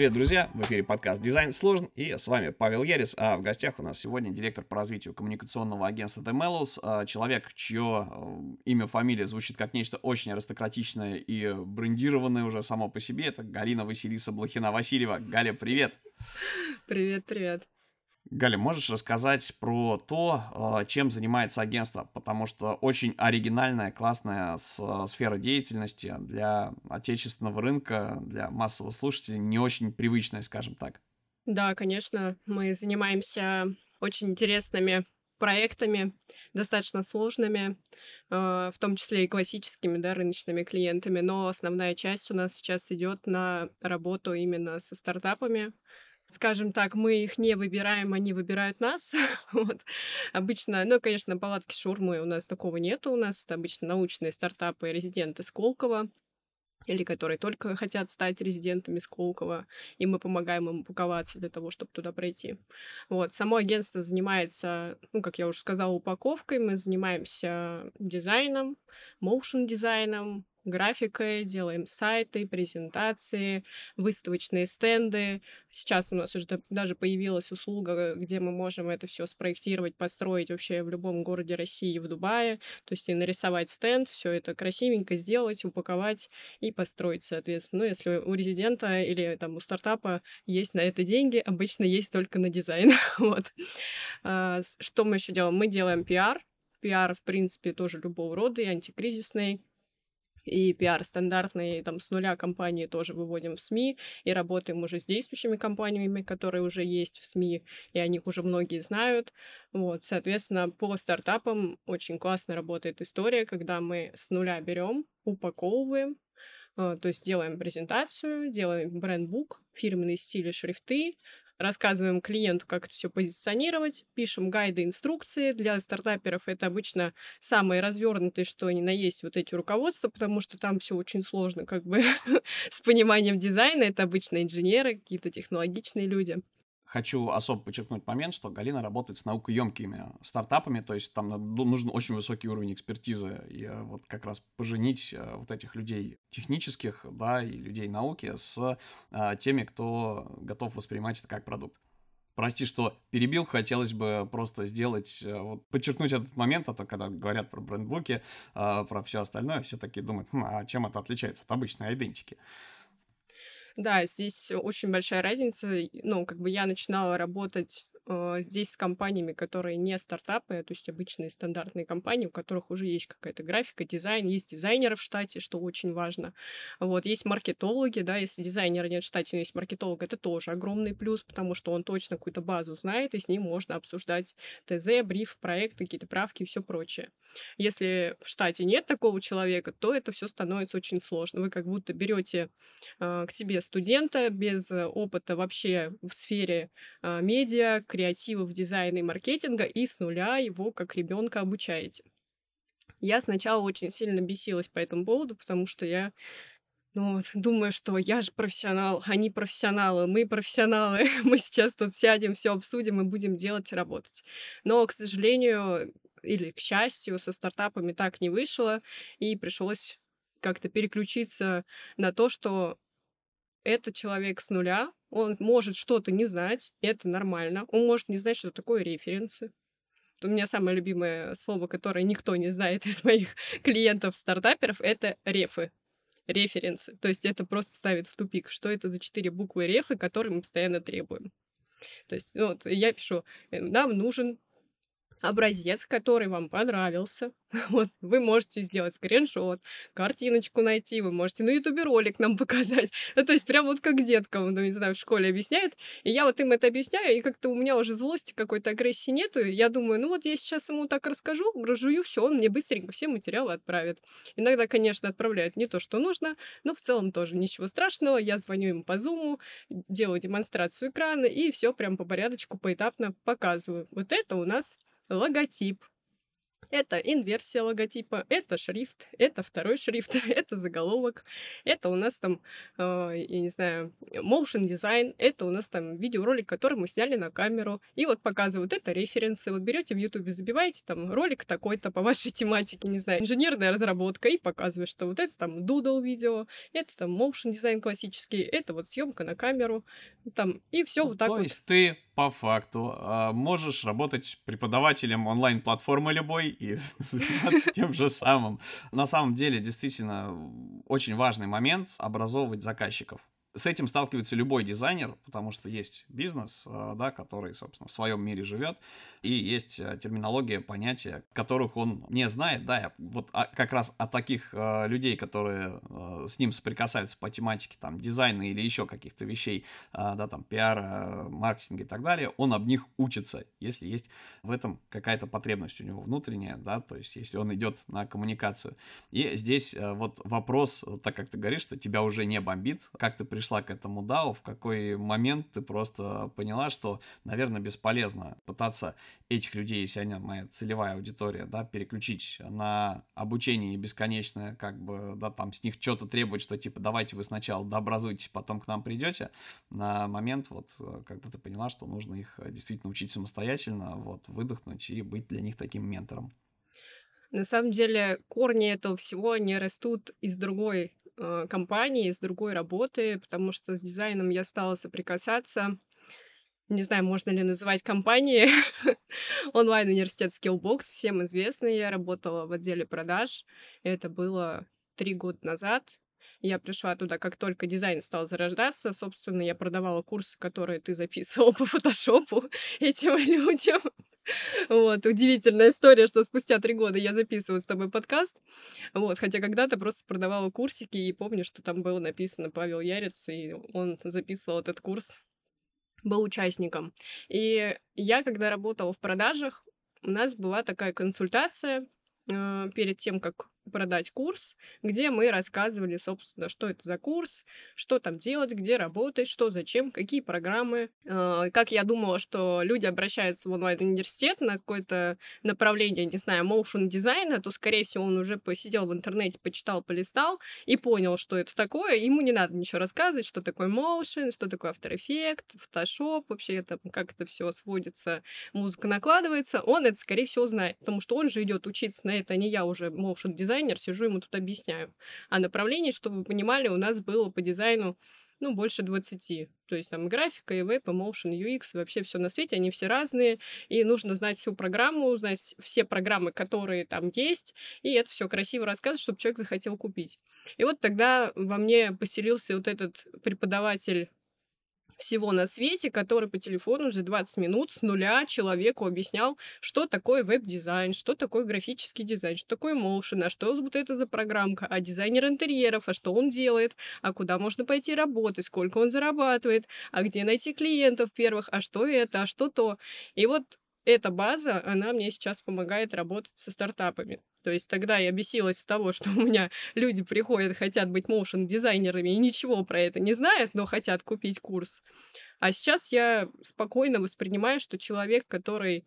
Привет, друзья! В эфире подкаст «Дизайн сложен» и с вами Павел Ярис, а в гостях у нас сегодня директор по развитию коммуникационного агентства Temelus, а, человек, чье э, имя, фамилия звучит как нечто очень аристократичное и брендированное уже само по себе. Это Галина Василиса Блохина-Васильева. Галя, привет! Привет, привет! Галя, можешь рассказать про то, а, чем занимается агентство? Потому что очень оригинальная, классная сфера деятельности для отечественного рынка, для массового слушателя, не очень привычная, скажем так. Да, конечно, мы занимаемся очень интересными проектами, достаточно сложными, а, в том числе и классическими, да, рыночными клиентами, но основная часть у нас сейчас идет на работу именно со стартапами, скажем так, мы их не выбираем, они выбирают нас. вот. Обычно, ну, конечно, палатки шурмы у нас такого нету. У нас это обычно научные стартапы, резиденты Сколково или которые только хотят стать резидентами Сколково, и мы помогаем им упаковаться для того, чтобы туда пройти. Вот. Само агентство занимается, ну, как я уже сказала, упаковкой, мы занимаемся дизайном, моушен-дизайном, графикой, делаем сайты, презентации, выставочные стенды. Сейчас у нас уже даже появилась услуга, где мы можем это все спроектировать, построить вообще в любом городе России, в Дубае. То есть и нарисовать стенд, все это красивенько сделать, упаковать и построить, соответственно. Ну, если у резидента или там у стартапа есть на это деньги, обычно есть только на дизайн. вот. А, что мы еще делаем? Мы делаем пиар, пиар, в принципе, тоже любого рода, и антикризисный, и пиар стандартный, там, с нуля компании тоже выводим в СМИ, и работаем уже с действующими компаниями, которые уже есть в СМИ, и о них уже многие знают. Вот, соответственно, по стартапам очень классно работает история, когда мы с нуля берем, упаковываем, э, то есть делаем презентацию, делаем брендбук, фирменные стили, шрифты, рассказываем клиенту, как это все позиционировать, пишем гайды, инструкции. Для стартаперов это обычно самые развернутые, что они на есть, вот эти руководства, потому что там все очень сложно, как бы с пониманием дизайна. Это обычно инженеры, какие-то технологичные люди хочу особо подчеркнуть момент, что Галина работает с наукоемкими стартапами, то есть там нужен очень высокий уровень экспертизы, и э, вот как раз поженить э, вот этих людей технических, да, и людей науки с а, теми, кто готов воспринимать это как продукт. Прости, что перебил, хотелось бы просто сделать, вот, подчеркнуть этот момент, а то когда говорят про брендбуки, про все остальное, все таки думают, хм, а чем это отличается от обычной идентики? Да, здесь очень большая разница. Ну, как бы я начинала работать э, здесь с компаниями, которые не стартапы, то есть обычные стандартные компании, у которых уже есть какая-то графика, дизайн, есть дизайнеры в штате, что очень важно. Вот, есть маркетологи, да, если дизайнера нет в штате, но есть маркетолог, это тоже огромный плюс, потому что он точно какую-то базу знает, и с ним можно обсуждать ТЗ, бриф, проекты, какие-то правки и все прочее. Если в штате нет такого человека, то это все становится очень сложно. Вы как будто берете э, к себе студента без опыта вообще в сфере э, медиа, креативов, дизайна и маркетинга и с нуля его как ребенка обучаете. Я сначала очень сильно бесилась по этому поводу, потому что я ну вот, думаю, что я же профессионал, они профессионалы, мы профессионалы, мы сейчас тут сядем, все обсудим и будем делать и работать. Но, к сожалению, или к счастью, со стартапами так не вышло, и пришлось как-то переключиться на то, что это человек с нуля, он может что-то не знать, это нормально. Он может не знать, что такое референсы. У меня самое любимое слово, которое никто не знает из моих клиентов-стартаперов, это рефы референсы. То есть это просто ставит в тупик, что это за четыре буквы рефы, которые мы постоянно требуем. То есть ну, вот я пишу, «Э, нам нужен образец, который вам понравился. Вот, вы можете сделать скриншот, картиночку найти, вы можете на ютубе ролик нам показать. Ну, то есть прям вот как деткам, ну, не знаю, в школе объясняют. И я вот им это объясняю, и как-то у меня уже злости какой-то агрессии нету. Я думаю, ну вот я сейчас ему так расскажу, разжую все, он мне быстренько все материалы отправит. Иногда, конечно, отправляют не то, что нужно, но в целом тоже ничего страшного. Я звоню ему по зуму, делаю демонстрацию экрана, и все прям по порядочку, поэтапно показываю. Вот это у нас логотип. Это инверсия логотипа, это шрифт, это второй шрифт, это заголовок, это у нас там, э, я не знаю, motion дизайн, это у нас там видеоролик, который мы сняли на камеру. И вот показывают, это референсы. Вот берете в Ютубе, забиваете там ролик такой-то по вашей тематике, не знаю, инженерная разработка, и показывает, что вот это там doodle видео, это там motion дизайн классический, это вот съемка на камеру, там, и все ну, вот так то вот. есть ты по факту а, можешь работать преподавателем онлайн-платформы любой и заниматься тем же самым. На самом деле, действительно, очень важный момент образовывать заказчиков с этим сталкивается любой дизайнер, потому что есть бизнес, э, да, который, собственно, в своем мире живет, и есть э, терминология, понятия, которых он не знает, да, вот как раз о таких людей, которые с ним соприкасаются по тематике, там, дизайна или еще каких-то вещей, да, там, пиара, маркетинга и так далее, он об них учится, если есть в этом какая-то потребность у него внутренняя, да, то есть если он идет на коммуникацию. И здесь вот вопрос, так как ты говоришь, что тебя уже не бомбит, как ты пришла к этому DAO, в какой момент ты просто поняла, что, наверное, бесполезно пытаться этих людей, если они моя целевая аудитория, да, переключить на обучение бесконечное, как бы, да, там с них что-то требовать, что типа давайте вы сначала дообразуйтесь, потом к нам придете, на момент вот, как бы ты поняла, что нужно их действительно учить самостоятельно, вот, выдохнуть и быть для них таким ментором. На самом деле корни этого всего не растут из другой э, компании, с другой работы, потому что с дизайном я стала соприкасаться. Не знаю, можно ли называть компанией. Онлайн-университет Skillbox, всем известный. Я работала в отделе продаж. Это было три года назад. Я пришла туда, как только дизайн стал зарождаться. Собственно, я продавала курсы, которые ты записывал по фотошопу этим людям. Вот, удивительная история, что спустя три года я записываю с тобой подкаст. Вот, хотя когда-то просто продавала курсики, и помню, что там было написано Павел Ярец, и он записывал этот курс, был участником. И я, когда работала в продажах, у нас была такая консультация э, перед тем, как продать курс, где мы рассказывали, собственно, что это за курс, что там делать, где работать, что зачем, какие программы. Э, как я думала, что люди обращаются в онлайн-университет на какое-то направление, не знаю, motion дизайна, то, скорее всего, он уже посидел в интернете, почитал, полистал и понял, что это такое. Ему не надо ничего рассказывать, что такое motion, что такое After Effects, Photoshop, вообще это, как это все сводится, музыка накладывается. Он это, скорее всего, знает, потому что он же идет учиться на это, а не я уже motion дизайн дизайнер, сижу ему тут объясняю. А направлений, чтобы вы понимали, у нас было по дизайну ну, больше 20. То есть там графика, и веб, и motion, UX, вообще все на свете, они все разные, и нужно знать всю программу, знать все программы, которые там есть, и это все красиво рассказывать, чтобы человек захотел купить. И вот тогда во мне поселился вот этот преподаватель всего на свете, который по телефону за 20 минут с нуля человеку объяснял, что такое веб-дизайн, что такое графический дизайн, что такое motion, а что вот это за программка, а дизайнер интерьеров, а что он делает, а куда можно пойти работать, сколько он зарабатывает, а где найти клиентов первых, а что это, а что то. И вот эта база, она мне сейчас помогает работать со стартапами. То есть тогда я бесилась с того, что у меня люди приходят, хотят быть motion-дизайнерами и ничего про это не знают, но хотят купить курс. А сейчас я спокойно воспринимаю, что человек, который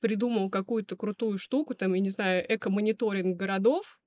придумал какую-то крутую штуку, там, я не знаю, эко-мониторинг городов,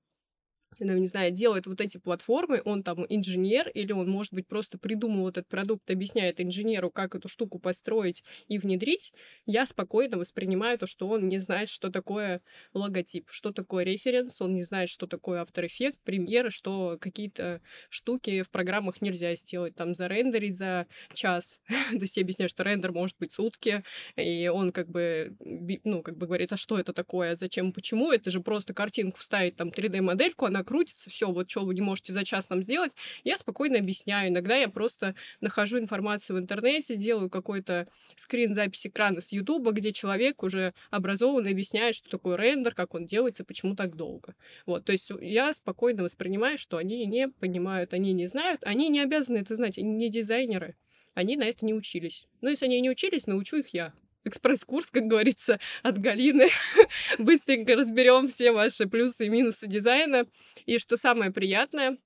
ну, не знаю, делает вот эти платформы, он там инженер, или он, может быть, просто придумал этот продукт, объясняет инженеру, как эту штуку построить и внедрить, я спокойно воспринимаю то, что он не знает, что такое логотип, что такое референс, он не знает, что такое After Effects, премьеры, что какие-то штуки в программах нельзя сделать, там, зарендерить за час. то есть я объясняю, что рендер может быть сутки, и он как бы, ну, как бы говорит, а что это такое, зачем, почему, это же просто картинку вставить, там, 3D-модельку, она крутится, все, вот что вы не можете за час нам сделать, я спокойно объясняю. Иногда я просто нахожу информацию в интернете, делаю какой-то скрин запись экрана с Ютуба, где человек уже образованно объясняет, что такое рендер, как он делается, почему так долго. Вот, то есть я спокойно воспринимаю, что они не понимают, они не знают, они не обязаны это знать, они не дизайнеры, они на это не учились. Но если они не учились, научу их я экспресс-курс, как говорится, от Галины. Быстренько разберем все ваши плюсы и минусы дизайна. И что самое приятное,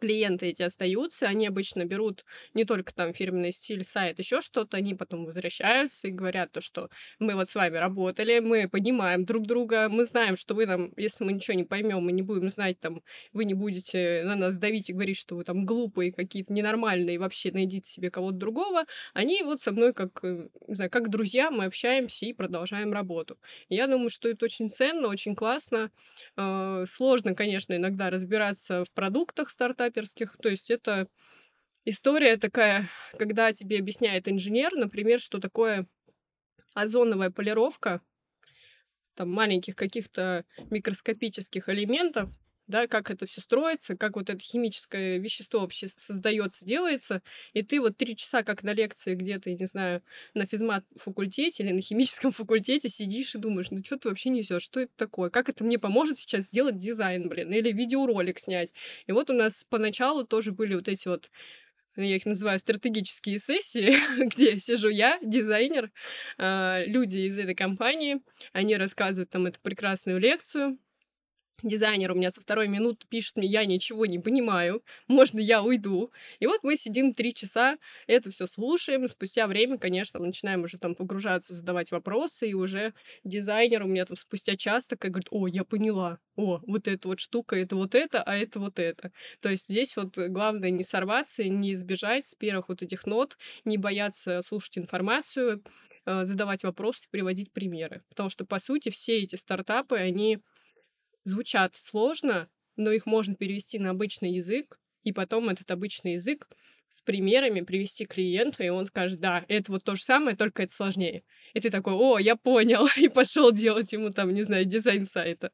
клиенты эти остаются, они обычно берут не только там фирменный стиль, сайт, еще что-то, они потом возвращаются и говорят то, что мы вот с вами работали, мы понимаем друг друга, мы знаем, что вы нам, если мы ничего не поймем, мы не будем знать, там, вы не будете на нас давить и говорить, что вы там глупые, какие-то ненормальные, вообще найдите себе кого-то другого, они вот со мной как, э, не знаю, как друзья, мы общаемся и продолжаем работу. я думаю, что это очень ценно, очень классно. Э, сложно, конечно, иногда разбираться в продуктах старта стартаперских. То есть это история такая, когда тебе объясняет инженер, например, что такое озоновая полировка, там маленьких каких-то микроскопических элементов, да, как это все строится, как вот это химическое вещество вообще создается, делается, и ты вот три часа, как на лекции где-то, я не знаю, на физмат-факультете или на химическом факультете сидишь и думаешь, ну что ты вообще несешь, что это такое, как это мне поможет сейчас сделать дизайн, блин, или видеоролик снять. И вот у нас поначалу тоже были вот эти вот я их называю стратегические сессии, где сижу я, дизайнер, а, люди из этой компании, они рассказывают там эту прекрасную лекцию, Дизайнер у меня со второй минуты пишет мне, я ничего не понимаю, можно я уйду. И вот мы сидим три часа, это все слушаем, спустя время, конечно, начинаем уже там погружаться, задавать вопросы, и уже дизайнер у меня там спустя час такая говорит, о, я поняла, о, вот эта вот штука, это вот это, а это вот это. То есть здесь вот главное не сорваться, не избежать с первых вот этих нот, не бояться слушать информацию, э, задавать вопросы, приводить примеры. Потому что, по сути, все эти стартапы, они звучат сложно, но их можно перевести на обычный язык, и потом этот обычный язык с примерами привести клиенту, и он скажет, да, это вот то же самое, только это сложнее. И ты такой, о, я понял, и пошел делать ему там, не знаю, дизайн сайта.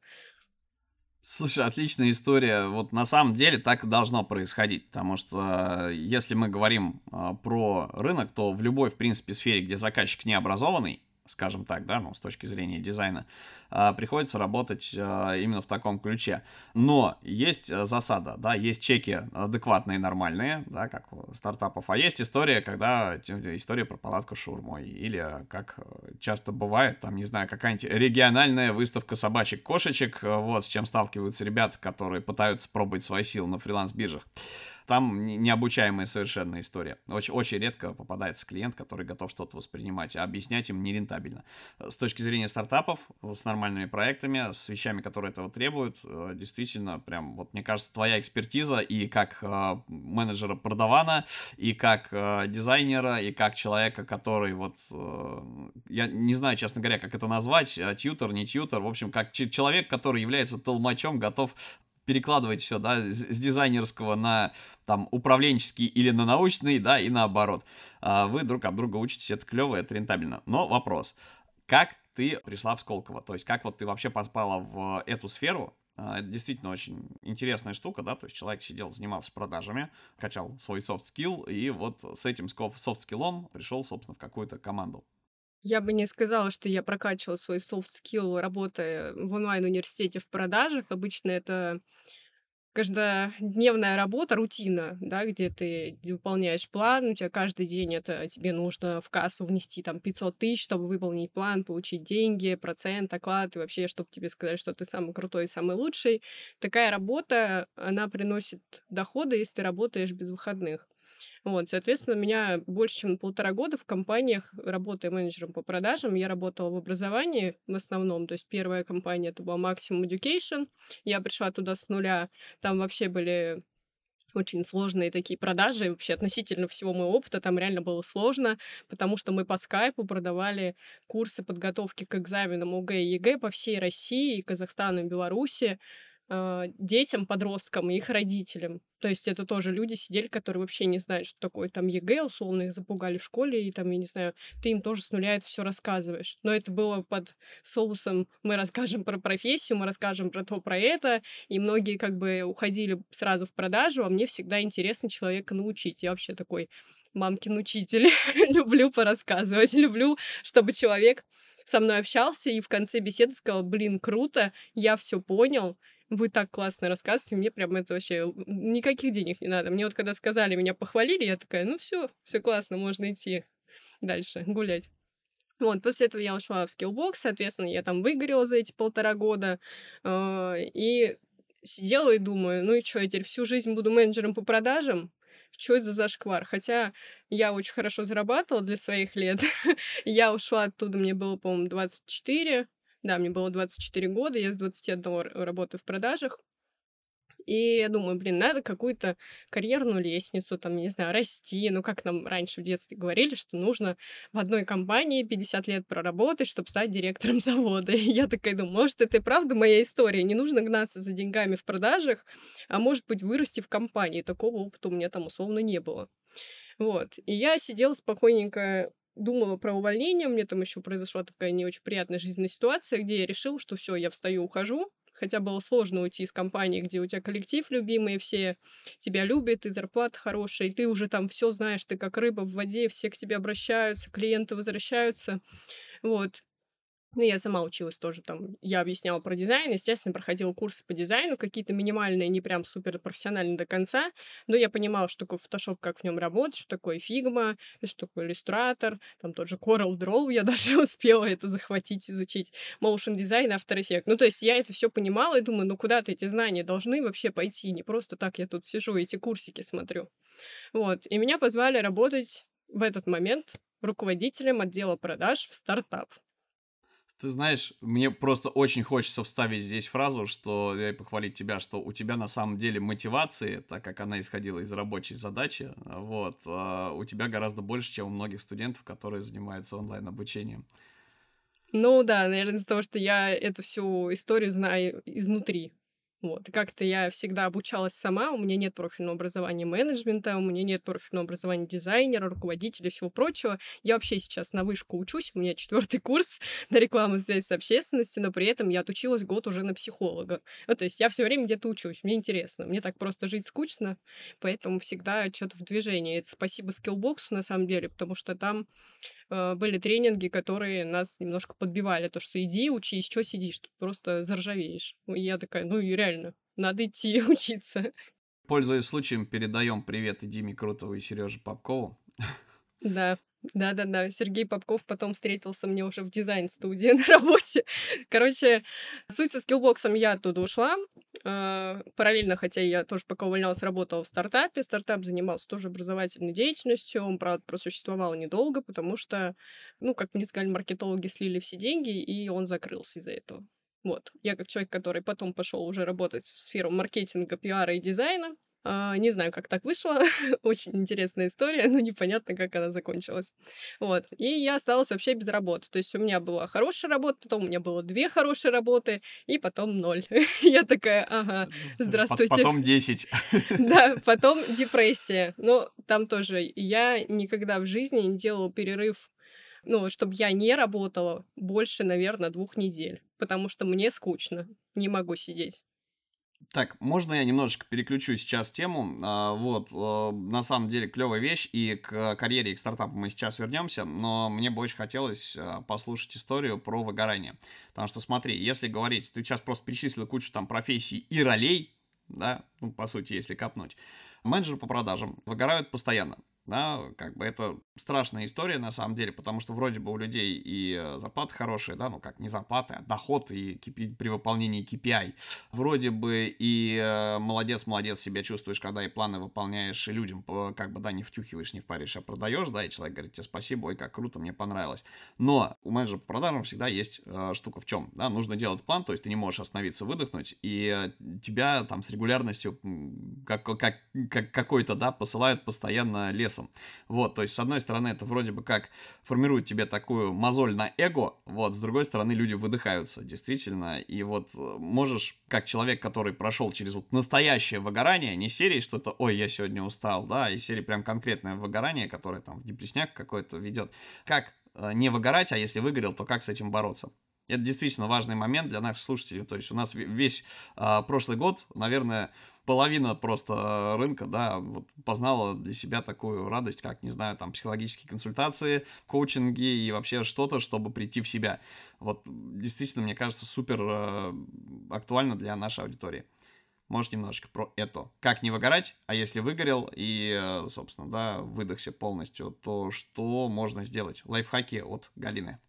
Слушай, отличная история. Вот на самом деле так и должно происходить, потому что э, если мы говорим э, про рынок, то в любой, в принципе, сфере, где заказчик не образованный, скажем так, да, ну, с точки зрения дизайна, а, приходится работать а, именно в таком ключе. Но есть э, засада, да, есть чеки адекватные, нормальные, да, как у стартапов, а есть история, когда история про палатку шурмой, или, как часто бывает, там, не знаю, какая-нибудь региональная выставка собачек-кошечек, вот, с чем сталкиваются ребята, которые пытаются пробовать свои силы на фриланс-биржах. Там необучаемая совершенно история. Очень, очень редко попадается клиент, который готов что-то воспринимать, а объяснять им нерентабельно. С точки зрения стартапов, с нормальными проектами, с вещами, которые этого требуют, э, действительно, прям, вот мне кажется, твоя экспертиза и как э, менеджера продавана, и как э, дизайнера, и как человека, который вот, я не знаю, честно говоря, как это назвать, тьютер, не тьютер, в общем, как человек, который является толмачом, готов перекладывать все, да, с дизайнерского на там управленческий или на научный, да, и наоборот. А, вы друг об друга учитесь, это клево, это рентабельно. Но вопрос, как ты пришла в Сколково? То есть как вот ты вообще попала в эту сферу? А, это действительно очень интересная штука, да, то есть человек сидел, занимался продажами, качал свой skill, и вот с этим soft скиллом пришел, собственно, в какую-то команду. Я бы не сказала, что я прокачивала свой soft skill, работая в онлайн-университете в продажах. Обычно это каждодневная работа, рутина, да, где ты выполняешь план, у тебя каждый день это тебе нужно в кассу внести там 500 тысяч, чтобы выполнить план, получить деньги, процент, оклад, и вообще, чтобы тебе сказать, что ты самый крутой, самый лучший. Такая работа, она приносит доходы, если ты работаешь без выходных. Вот, соответственно, меня больше, чем полтора года в компаниях, работая менеджером по продажам, я работала в образовании в основном. То есть первая компания это была Maximum Education. Я пришла туда с нуля. Там вообще были очень сложные такие продажи. Вообще относительно всего моего опыта там реально было сложно, потому что мы по скайпу продавали курсы подготовки к экзаменам ОГЭ и ЕГЭ по всей России, Казахстану и Беларуси. А, детям, подросткам и их родителям. То есть это тоже люди сидели, которые вообще не знают, что такое там ЕГЭ, условно их запугали в школе, и там, я не знаю, ты им тоже с нуля это все рассказываешь. Но это было под соусом «мы расскажем про профессию, мы расскажем про то, про это», и многие как бы уходили сразу в продажу, а мне всегда интересно человека научить. Я вообще такой мамкин учитель. люблю порассказывать, люблю, чтобы человек со мной общался и в конце беседы сказал, блин, круто, я все понял, вы так классно рассказываете, мне прям это вообще никаких денег не надо. Мне вот когда сказали, меня похвалили, я такая, ну все, все классно, можно идти дальше гулять. Вот, после этого я ушла в скиллбокс, соответственно, я там выгорела за эти полтора года, э, и сидела и думаю, ну и что, я теперь всю жизнь буду менеджером по продажам? Что это за зашквар? Хотя я очень хорошо зарабатывала для своих лет. я ушла оттуда, мне было, по-моему, 24. Да, мне было 24 года, я с 21 работаю в продажах. И я думаю, блин, надо какую-то карьерную лестницу, там, не знаю, расти. Ну, как нам раньше в детстве говорили, что нужно в одной компании 50 лет проработать, чтобы стать директором завода. И я такая думаю, может, это и правда моя история. Не нужно гнаться за деньгами в продажах, а может быть, вырасти в компании. Такого опыта у меня там условно не было. Вот. И я сидела спокойненько думала про увольнение, мне там еще произошла такая не очень приятная жизненная ситуация, где я решила, что все, я встаю, ухожу, хотя было сложно уйти из компании, где у тебя коллектив любимый, все тебя любят, и зарплата хорошая, и ты уже там все знаешь, ты как рыба в воде, все к тебе обращаются, клиенты возвращаются. Вот. Ну, я сама училась тоже там. Я объясняла про дизайн, естественно, проходила курсы по дизайну, какие-то минимальные, не прям супер профессиональные до конца, но я понимала, что такое Photoshop, как в нем работать, что такое Figma, что такое иллюстратор, там тот же Coral Draw, я даже успела это захватить, изучить, motion дизайн, After Effects. Ну, то есть я это все понимала и думаю, ну, куда-то эти знания должны вообще пойти, не просто так я тут сижу, эти курсики смотрю. Вот, и меня позвали работать в этот момент руководителем отдела продаж в стартап. Ты знаешь, мне просто очень хочется вставить здесь фразу, что я и похвалить тебя, что у тебя на самом деле мотивации, так как она исходила из рабочей задачи, вот, а, у тебя гораздо больше, чем у многих студентов, которые занимаются онлайн-обучением. Ну да, наверное, из-за того, что я эту всю историю знаю изнутри. Вот. Как-то я всегда обучалась сама, у меня нет профильного образования менеджмента, у меня нет профильного образования дизайнера, руководителя и всего прочего. Я вообще сейчас на вышку учусь, у меня четвертый курс на рекламу связь с общественностью, но при этом я отучилась год уже на психолога. Ну, то есть я все время где-то учусь, мне интересно, мне так просто жить скучно, поэтому всегда что-то в движении. Это спасибо скиллбоксу на самом деле, потому что там были тренинги, которые нас немножко подбивали, то, что иди, учись, что сидишь, тут просто заржавеешь. И я такая, ну реально, надо идти учиться. Пользуясь случаем, передаем привет и Диме Крутову и Сереже Попкову. Да, да-да-да, Сергей Попков потом встретился мне уже в дизайн-студии на работе. Короче, суть со скиллбоксом я оттуда ушла. А, параллельно, хотя я тоже пока увольнялась, работала в стартапе. Стартап занимался тоже образовательной деятельностью. Он, правда, просуществовал недолго, потому что, ну, как мне сказали, маркетологи слили все деньги, и он закрылся из-за этого. Вот. Я как человек, который потом пошел уже работать в сферу маркетинга, пиара и дизайна, не знаю, как так вышло. Очень интересная история, но непонятно, как она закончилась. Вот. И я осталась вообще без работы. То есть у меня была хорошая работа, потом у меня было две хорошие работы, и потом ноль. я такая, ага, здравствуйте. Потом десять. да, потом депрессия. Но там тоже я никогда в жизни не делала перерыв ну, чтобы я не работала больше, наверное, двух недель, потому что мне скучно, не могу сидеть. Так, можно я немножечко переключу сейчас тему? А, вот, а, на самом деле клевая вещь, и к карьере и к стартапу мы сейчас вернемся, но мне бы очень хотелось а, послушать историю про выгорание. Потому что смотри, если говорить, ты сейчас просто перечислил кучу там профессий и ролей, да, ну, по сути, если копнуть, менеджеры по продажам выгорают постоянно да, как бы это страшная история на самом деле, потому что вроде бы у людей и э, зарплаты хорошие, да, ну как не зарплаты, а доход и при выполнении KPI. Вроде бы и э, молодец, молодец себя чувствуешь, когда и планы выполняешь, и людям как бы, да, не втюхиваешь, не впаришь, а продаешь, да, и человек говорит тебе спасибо, ой, как круто, мне понравилось. Но у менеджера по продажам всегда есть э, штука в чем, да, нужно делать план, то есть ты не можешь остановиться, выдохнуть, и э, тебя там с регулярностью как, как, как какой-то, да, посылают постоянно лес весом. Вот, то есть, с одной стороны, это вроде бы как формирует тебе такую мозоль на эго, вот, с другой стороны, люди выдыхаются, действительно, и вот э, можешь, как человек, который прошел через вот настоящее выгорание, не серии что-то, ой, я сегодня устал, да, и серии прям конкретное выгорание, которое там в депресняк какой-то ведет, как э, не выгорать, а если выгорел, то как с этим бороться? Это действительно важный момент для наших слушателей. То есть у нас весь э, прошлый год, наверное, половина просто рынка, да, вот познала для себя такую радость, как, не знаю, там, психологические консультации, коучинги и вообще что-то, чтобы прийти в себя. Вот действительно, мне кажется, супер э, актуально для нашей аудитории. Может, немножечко про это. Как не выгорать, а если выгорел и, э, собственно, да, выдохся полностью, то что можно сделать? Лайфхаки от Галины.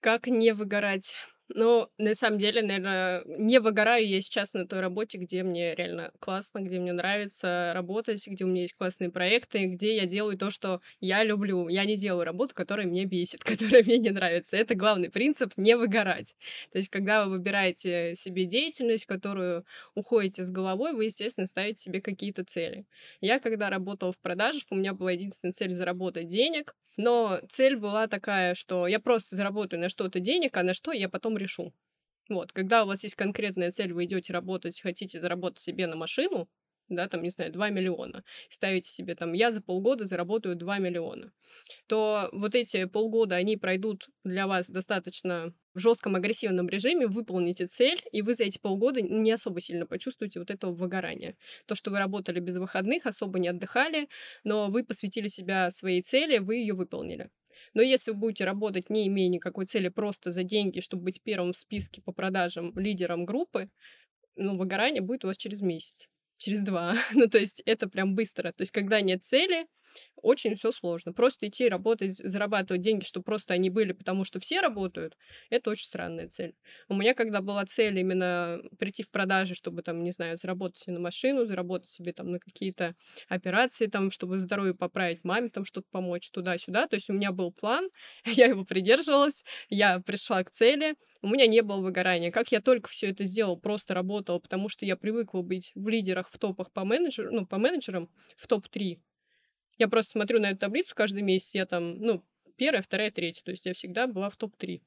Как не выгорать? Ну, на самом деле, наверное, не выгораю я сейчас на той работе, где мне реально классно, где мне нравится работать, где у меня есть классные проекты, где я делаю то, что я люблю. Я не делаю работу, которая меня бесит, которая мне не нравится. Это главный принцип — не выгорать. То есть, когда вы выбираете себе деятельность, которую уходите с головой, вы, естественно, ставите себе какие-то цели. Я, когда работала в продажах, у меня была единственная цель — заработать денег, но цель была такая, что я просто заработаю на что-то денег, а на что я потом решу. Вот, когда у вас есть конкретная цель, вы идете работать, хотите заработать себе на машину, да, там, не знаю, 2 миллиона, ставите себе там, я за полгода заработаю 2 миллиона, то вот эти полгода, они пройдут для вас достаточно в жестком агрессивном режиме, выполните цель, и вы за эти полгода не особо сильно почувствуете вот этого выгорания. То, что вы работали без выходных, особо не отдыхали, но вы посвятили себя своей цели, вы ее выполнили. Но если вы будете работать, не имея никакой цели, просто за деньги, чтобы быть первым в списке по продажам лидером группы, ну, выгорание будет у вас через месяц через два. ну, то есть это прям быстро. То есть когда нет цели, очень все сложно. Просто идти работать, зарабатывать деньги, чтобы просто они были, потому что все работают, это очень странная цель. У меня, когда была цель именно прийти в продажи, чтобы там, не знаю, заработать себе на машину, заработать себе там на какие-то операции, там, чтобы здоровье поправить маме, там что-то помочь туда-сюда. То есть у меня был план, я его придерживалась, я пришла к цели, у меня не было выгорания. Как я только все это сделал, просто работала, потому что я привыкла быть в лидерах, в топах по менеджеру, ну, по менеджерам, в топ-3 я просто смотрю на эту таблицу каждый месяц, я там, ну, первая, вторая, третья, то есть я всегда была в топ-3.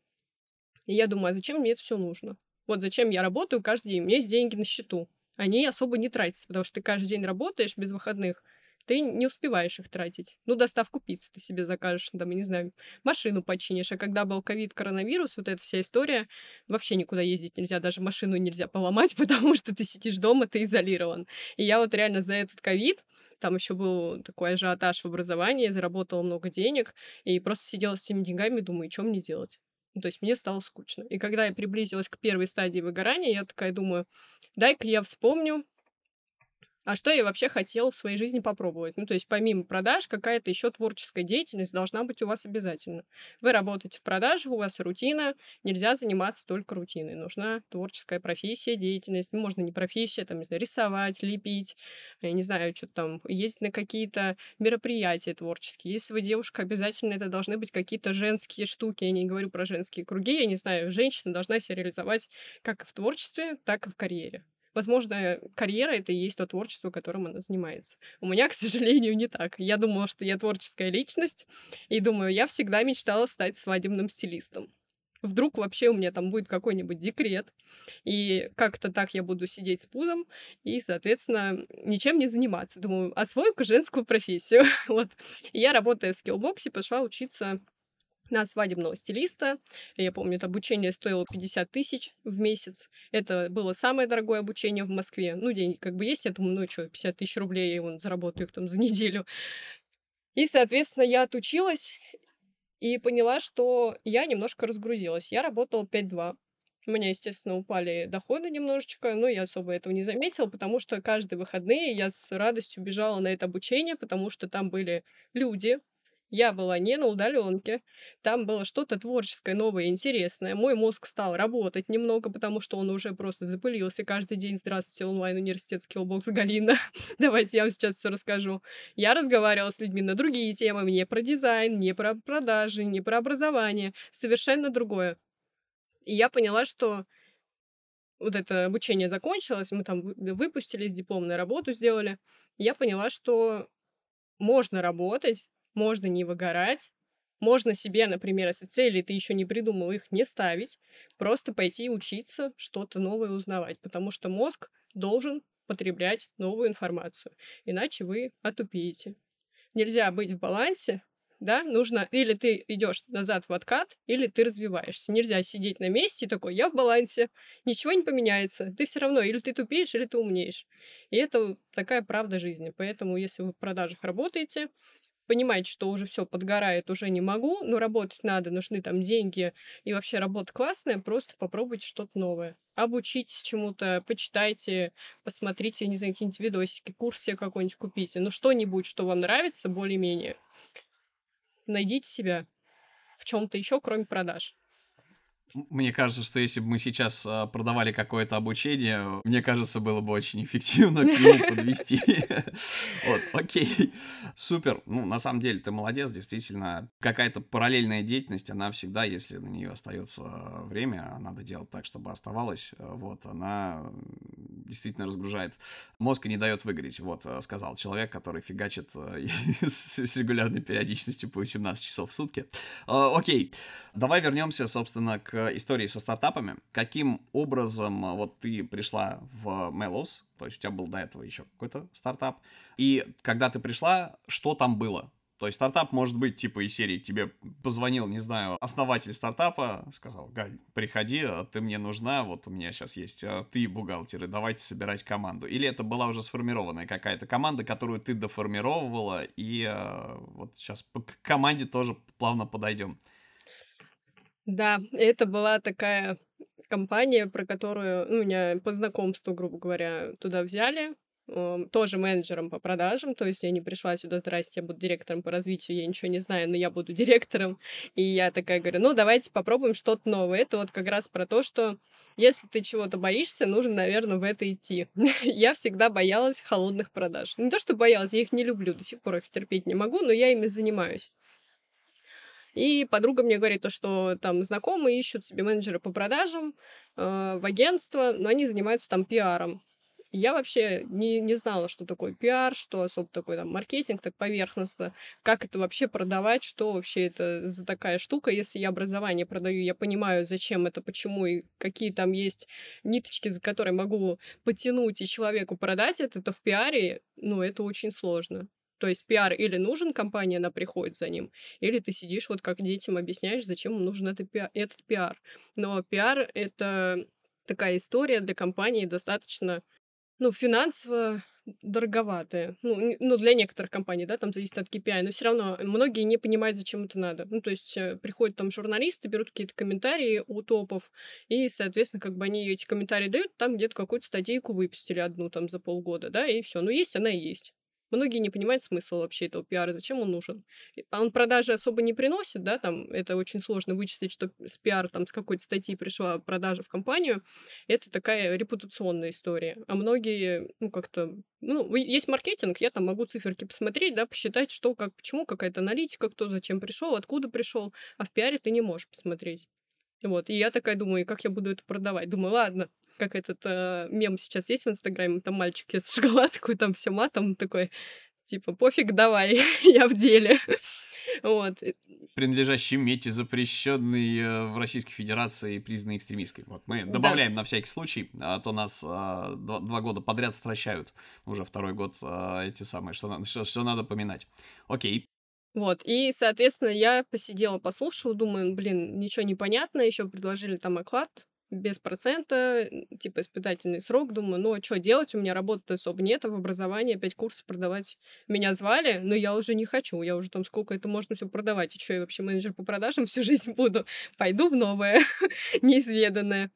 И я думаю, а зачем мне это все нужно? Вот зачем я работаю каждый день, у меня есть деньги на счету. Они особо не тратятся, потому что ты каждый день работаешь без выходных, ты не успеваешь их тратить. Ну, доставку пиццы ты себе закажешь, там, я не знаю, машину починишь. А когда был ковид, коронавирус, вот эта вся история, вообще никуда ездить нельзя, даже машину нельзя поломать, потому что ты сидишь дома, ты изолирован. И я вот реально за этот ковид, там еще был такой ажиотаж в образовании, заработала много денег, и просто сидела с этими деньгами, думаю, что мне делать? Ну, то есть мне стало скучно. И когда я приблизилась к первой стадии выгорания, я такая думаю, дай-ка я вспомню, а что я вообще хотел в своей жизни попробовать. Ну, то есть помимо продаж, какая-то еще творческая деятельность должна быть у вас обязательно. Вы работаете в продажах, у вас рутина, нельзя заниматься только рутиной. Нужна творческая профессия, деятельность. Ну, можно не профессия, там, не знаю, рисовать, лепить, я не знаю, что там, ездить на какие-то мероприятия творческие. Если вы девушка, обязательно это должны быть какие-то женские штуки. Я не говорю про женские круги, я не знаю, женщина должна себя реализовать как в творчестве, так и в карьере. Возможно, карьера — это и есть то творчество, которым она занимается. У меня, к сожалению, не так. Я думала, что я творческая личность, и думаю, я всегда мечтала стать свадебным стилистом. Вдруг вообще у меня там будет какой-нибудь декрет, и как-то так я буду сидеть с пузом и, соответственно, ничем не заниматься. Думаю, освою-ка женскую профессию. вот. И я, работая в скиллбоксе, пошла учиться на свадебного стилиста. Я помню, это обучение стоило 50 тысяч в месяц. Это было самое дорогое обучение в Москве. Ну, деньги как бы есть, я думаю, ну что, 50 тысяч рублей, я вон заработаю их там за неделю. И, соответственно, я отучилась и поняла, что я немножко разгрузилась. Я работала 5-2. У меня, естественно, упали доходы немножечко, но я особо этого не заметила, потому что каждые выходные я с радостью бежала на это обучение, потому что там были люди, я была не на удаленке. Там было что-то творческое, новое, интересное. Мой мозг стал работать немного, потому что он уже просто запылился каждый день. Здравствуйте, онлайн-университет Skillbox Галина. Давайте я вам сейчас все расскажу. Я разговаривала с людьми на другие темы, не про дизайн, не про продажи, не про образование. Совершенно другое. И я поняла, что вот это обучение закончилось, мы там выпустились, дипломную работу сделали. Я поняла, что можно работать, можно не выгорать, можно себе, например, если цели ты еще не придумал, их не ставить, просто пойти учиться, что-то новое узнавать, потому что мозг должен потреблять новую информацию, иначе вы отупеете. Нельзя быть в балансе, да, нужно или ты идешь назад в откат, или ты развиваешься. Нельзя сидеть на месте и такой, я в балансе, ничего не поменяется. Ты все равно или ты тупеешь, или ты умнеешь. И это такая правда жизни. Поэтому, если вы в продажах работаете, понимаете, что уже все подгорает, уже не могу, но работать надо, нужны там деньги, и вообще работа классная, просто попробуйте что-то новое. Обучитесь чему-то, почитайте, посмотрите, не знаю, какие-нибудь видосики, курс себе какой-нибудь купите, ну что-нибудь, что вам нравится более-менее. Найдите себя в чем-то еще, кроме продаж. Мне кажется, что если бы мы сейчас а, продавали какое-то обучение, мне кажется, было бы очень эффективно к нему подвести. Вот, окей. Супер. Ну, на самом деле, ты молодец, действительно. Какая-то параллельная деятельность, она всегда, если на нее остается время, а надо делать так, чтобы оставалось, вот, она действительно разгружает мозг и не дает выгореть. Вот, сказал человек, который фигачит с регулярной периодичностью по 18 часов в сутки. Окей. Давай вернемся, собственно, к истории со стартапами. Каким образом а, вот ты пришла в Melos, то есть у тебя был до этого еще какой-то стартап, и когда ты пришла, что там было? То есть стартап может быть типа из серии тебе позвонил, не знаю, основатель стартапа, сказал, Галь, приходи, а ты мне нужна, вот у меня сейчас есть а, ты бухгалтеры, давайте собирать команду. Или это была уже сформированная какая-то команда, которую ты доформировывала, и вот сейчас к команде тоже плавно подойдем. Да, это была такая компания, про которую, ну, меня по знакомству, грубо говоря, туда взяли, тоже менеджером по продажам, то есть я не пришла сюда, здрасте, я буду директором по развитию, я ничего не знаю, но я буду директором, и я такая говорю, ну, давайте попробуем что-то новое. Это вот как раз про то, что если ты чего-то боишься, нужно, наверное, в это идти. я всегда боялась холодных продаж. Не то, что боялась, я их не люблю, до сих пор их терпеть не могу, но я ими занимаюсь. И подруга мне говорит то, что там знакомые ищут себе менеджера по продажам э, в агентство, но они занимаются там пиаром. Я вообще не, не знала, что такое пиар, что особо такой там маркетинг, так поверхностно, как это вообще продавать, что вообще это за такая штука. Если я образование продаю, я понимаю, зачем это, почему и какие там есть ниточки, за которые могу потянуть и человеку продать это, то в пиаре, ну, это очень сложно. То есть пиар или нужен компания, она приходит за ним, или ты сидишь вот как детям объясняешь, зачем им нужен этот пиар. Этот пиар. Но пиар — это такая история для компании достаточно, ну, финансово дороговатая. Ну, ну, для некоторых компаний, да, там зависит от KPI, но все равно многие не понимают, зачем это надо. Ну, то есть э, приходят там журналисты, берут какие-то комментарии у топов, и, соответственно, как бы они эти комментарии дают, там где-то какую-то статейку выпустили одну там за полгода, да, и все. Ну, есть она и есть. Многие не понимают смысла вообще этого пиара, зачем он нужен. А он продажи особо не приносит, да, там это очень сложно вычислить, что с пиар там с какой-то статьи пришла продажа в компанию. Это такая репутационная история. А многие, ну, как-то, ну, есть маркетинг, я там могу циферки посмотреть, да, посчитать, что, как, почему, какая-то аналитика, кто зачем пришел, откуда пришел, а в пиаре ты не можешь посмотреть. Вот, и я такая думаю, как я буду это продавать? Думаю, ладно, как этот э, мем сейчас есть в Инстаграме, там мальчик ест шоколадку, и там все матом такой, типа, пофиг, давай, я в деле. Вот. Принадлежащий мете, запрещенный э, в Российской Федерации, признанный экстремистской. Вот мы добавляем да. на всякий случай, а то нас а, два, два года подряд стращают. Уже второй год а, эти самые, что, что, что надо поминать. Окей. Вот, и, соответственно, я посидела, послушала, думаю, блин, ничего не понятно, еще предложили там оклад без процента, типа испытательный срок. Думаю, ну а что делать? У меня работы особо нет, а в образовании опять курсы продавать. Меня звали, но я уже не хочу. Я уже там сколько это можно все продавать. И что, я вообще менеджер по продажам всю жизнь буду? Пойду в новое, неизведанное.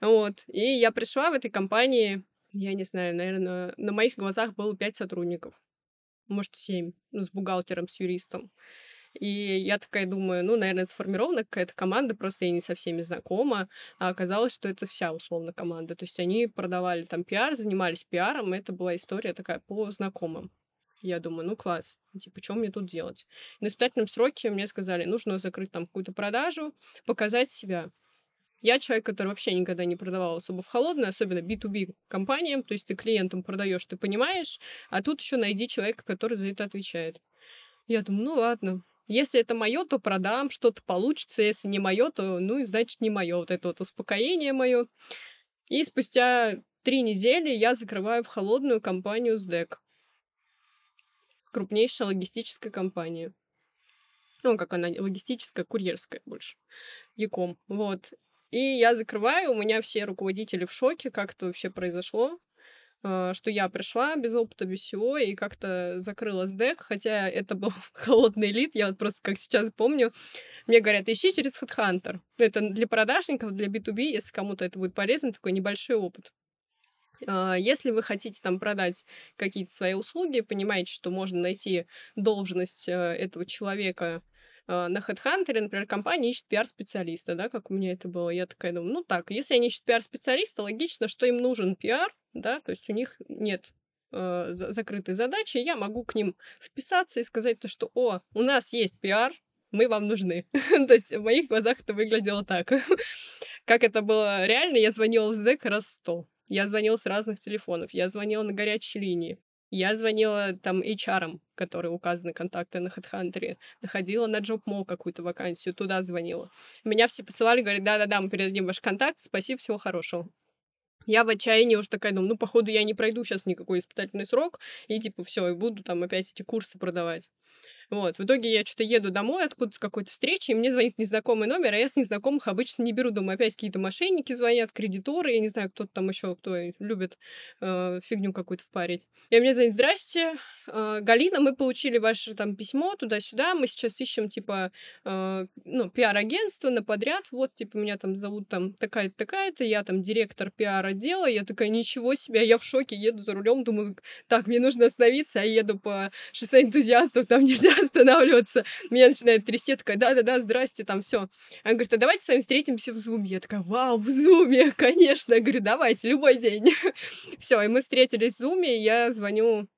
Вот. И я пришла в этой компании, я не знаю, наверное, на моих глазах было пять сотрудников. Может, семь. С бухгалтером, с юристом. И я такая думаю, ну, наверное, сформирована какая-то команда, просто я не со всеми знакома. А оказалось, что это вся, условно, команда. То есть они продавали там пиар, занимались пиаром, это была история такая по знакомым. Я думаю, ну класс, типа, что мне тут делать? на испытательном сроке мне сказали, нужно закрыть там какую-то продажу, показать себя. Я человек, который вообще никогда не продавал особо в холодную, особенно B2B компаниям, то есть ты клиентам продаешь, ты понимаешь, а тут еще найди человека, который за это отвечает. Я думаю, ну ладно, если это мое, то продам, что-то получится. Если не мое, то, ну, значит, не мое. Вот это вот успокоение мое. И спустя три недели я закрываю в холодную компанию СДЭК. Крупнейшая логистическая компания. Ну, как она, логистическая, курьерская больше. Яком. Вот. И я закрываю, у меня все руководители в шоке, как это вообще произошло. А, что я пришла без опыта, без всего, и как-то закрыла СДЭК, хотя это был холодный лид, я вот просто как сейчас помню, мне говорят, ищи через HeadHunter. Это для продажников, для B2B, если кому-то это будет полезно, такой небольшой опыт. А, если вы хотите там продать какие-то свои услуги, понимаете, что можно найти должность э, этого человека э, на HeadHunter, например, компания ищет пиар-специалиста, да, как у меня это было. Я такая думаю, ну так, если они ищут пиар-специалиста, логично, что им нужен пиар, да, то есть у них нет э, закрытой задачи, я могу к ним вписаться и сказать то, что, о, у нас есть пиар, мы вам нужны. то есть в моих глазах это выглядело так. как это было реально, я звонила в СДЭК раз сто. Я звонила с разных телефонов, я звонила на горячей линии. Я звонила там HR, которые указаны контакты на HeadHunter, находила на JobMall какую-то вакансию, туда звонила. Меня все посылали, говорят, да-да-да, мы передадим ваш контакт, спасибо, всего хорошего. Я в отчаянии уже такая думаю, ну, походу, я не пройду сейчас никакой испытательный срок, и типа все, и буду там опять эти курсы продавать. Вот, в итоге я что-то еду домой откуда-то с какой-то встречи, и мне звонит незнакомый номер, а я с незнакомых обычно не беру. Думаю, опять какие-то мошенники звонят, кредиторы, я не знаю, кто-то там еще, кто любит э, фигню какую-то впарить. И мне звонит, здрасте, э, Галина, мы получили ваше там письмо туда-сюда, мы сейчас ищем, типа, э, ну, пиар-агентство на подряд, вот, типа, меня там зовут там такая-то, такая-то, я там директор пиар-отдела, я такая, ничего себе, я в шоке, еду за рулем, думаю, так, мне нужно остановиться, а я еду по шоссе энтузиастов, там нельзя останавливаться. Меня начинает трясти, такая, да-да-да, здрасте, там все. Она говорит, а давайте с вами встретимся в Зуме. Я такая, вау, в Зуме, конечно. Я говорю, давайте, любой день. все, и мы встретились в Зуме, и я звоню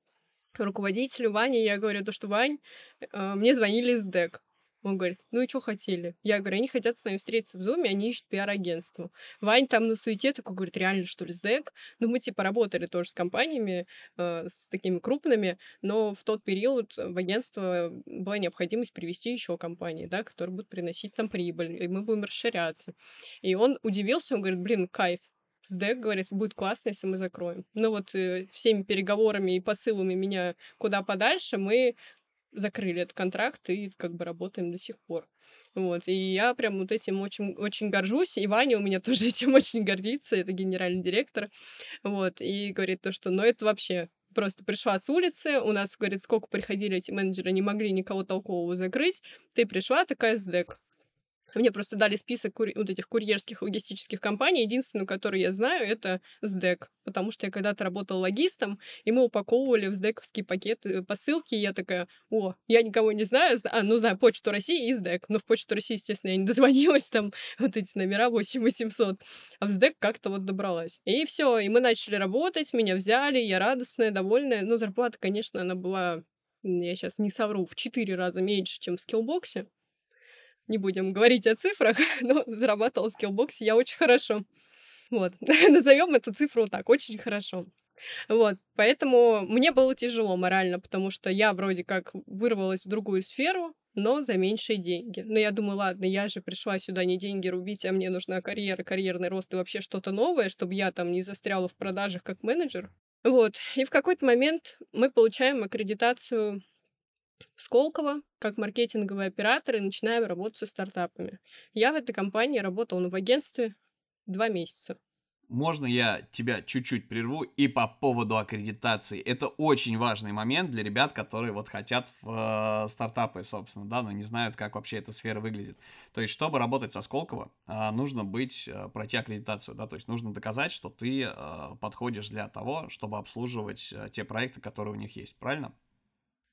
руководителю Ване, я говорю, то, что Вань, э, мне звонили из ДЭК. Он говорит, ну и что хотели? Я говорю, они хотят с нами встретиться в Зуме, они ищут пиар-агентство. Вань там на суете такой говорит, реально, что ли, с ДЭК? Ну, мы типа работали тоже с компаниями, э, с такими крупными, но в тот период в агентство была необходимость привести еще компании, да, которые будут приносить нам прибыль, и мы будем расширяться. И он удивился, он говорит, блин, кайф, СДЭК говорит, будет классно, если мы закроем. Ну вот э, всеми переговорами и посылами меня куда подальше мы закрыли этот контракт и как бы работаем до сих пор. Вот, и я прям вот этим очень, очень горжусь, и Ваня у меня тоже этим очень гордится, это генеральный директор, вот, и говорит то, что, ну, это вообще просто пришла с улицы, у нас, говорит, сколько приходили эти менеджеры, не могли никого толкового закрыть, ты пришла такая СДЭК, мне просто дали список кури- вот этих курьерских логистических компаний. Единственную, которую я знаю, это СДЭК. Потому что я когда-то работала логистом, и мы упаковывали в СДЭКовские пакеты посылки. И я такая, о, я никого не знаю. А, ну, знаю Почту России и СДЭК. Но в Почту России, естественно, я не дозвонилась. Там вот эти номера 8800. А в СДЭК как-то вот добралась. И все. И мы начали работать, меня взяли, я радостная, довольная. Но зарплата, конечно, она была я сейчас не совру, в четыре раза меньше, чем в скиллбоксе не будем говорить о цифрах, но зарабатывал в Skillbox я очень хорошо. Вот, назовем эту цифру так, очень хорошо. Вот, поэтому мне было тяжело морально, потому что я вроде как вырвалась в другую сферу, но за меньшие деньги. Но я думаю, ладно, я же пришла сюда не деньги рубить, а мне нужна карьера, карьерный рост и вообще что-то новое, чтобы я там не застряла в продажах как менеджер. Вот, и в какой-то момент мы получаем аккредитацию Сколково, как маркетинговый оператор, и начинаем работать со стартапами. Я в этой компании работала ну, в агентстве два месяца. Можно я тебя чуть-чуть прерву и по поводу аккредитации? Это очень важный момент для ребят, которые вот хотят в э, стартапы, собственно, да, но не знают, как вообще эта сфера выглядит. То есть, чтобы работать со Сколково, э, нужно быть, э, пройти аккредитацию, да, то есть нужно доказать, что ты э, подходишь для того, чтобы обслуживать э, те проекты, которые у них есть, правильно?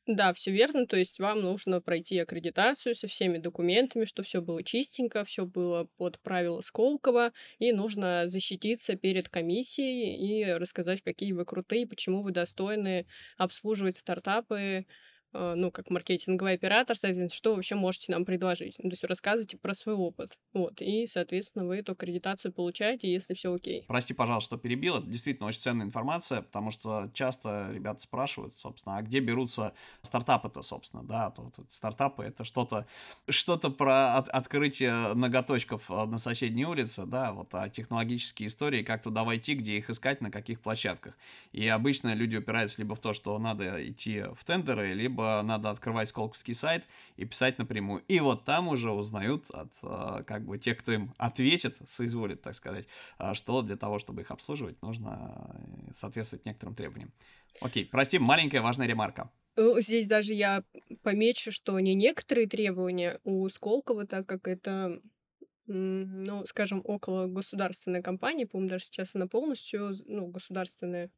Да, все верно. То есть вам нужно пройти аккредитацию со всеми документами, чтобы все было чистенько, все было под правила Сколково, и нужно защититься перед комиссией и рассказать, какие вы крутые, почему вы достойны обслуживать стартапы, ну, как маркетинговый оператор, соответственно, что вообще можете нам предложить. Ну, то есть рассказывайте про свой опыт. Вот. И, соответственно, вы эту аккредитацию получаете, если все окей. Прости, пожалуйста, что перебил. Это действительно очень ценная информация, потому что часто ребята спрашивают, собственно, а где берутся стартапы-то, собственно, да, то, то стартапы это что-то что-то про от, открытие ноготочков э, на соседней улице, да, вот, а технологические истории, как туда войти, где их искать, на каких площадках. И обычно люди упираются либо в то, что надо идти в тендеры, либо либо надо открывать сколковский сайт и писать напрямую. И вот там уже узнают от а, как бы тех, кто им ответит, соизволит, так сказать, а, что для того, чтобы их обслуживать, нужно э, соответствовать некоторым требованиям. Окей, прости, маленькая важная ремарка. Здесь даже я помечу, что не некоторые требования у Сколково, так как это ну, скажем, около государственной компании, по-моему, даже сейчас она полностью, ну, государственная,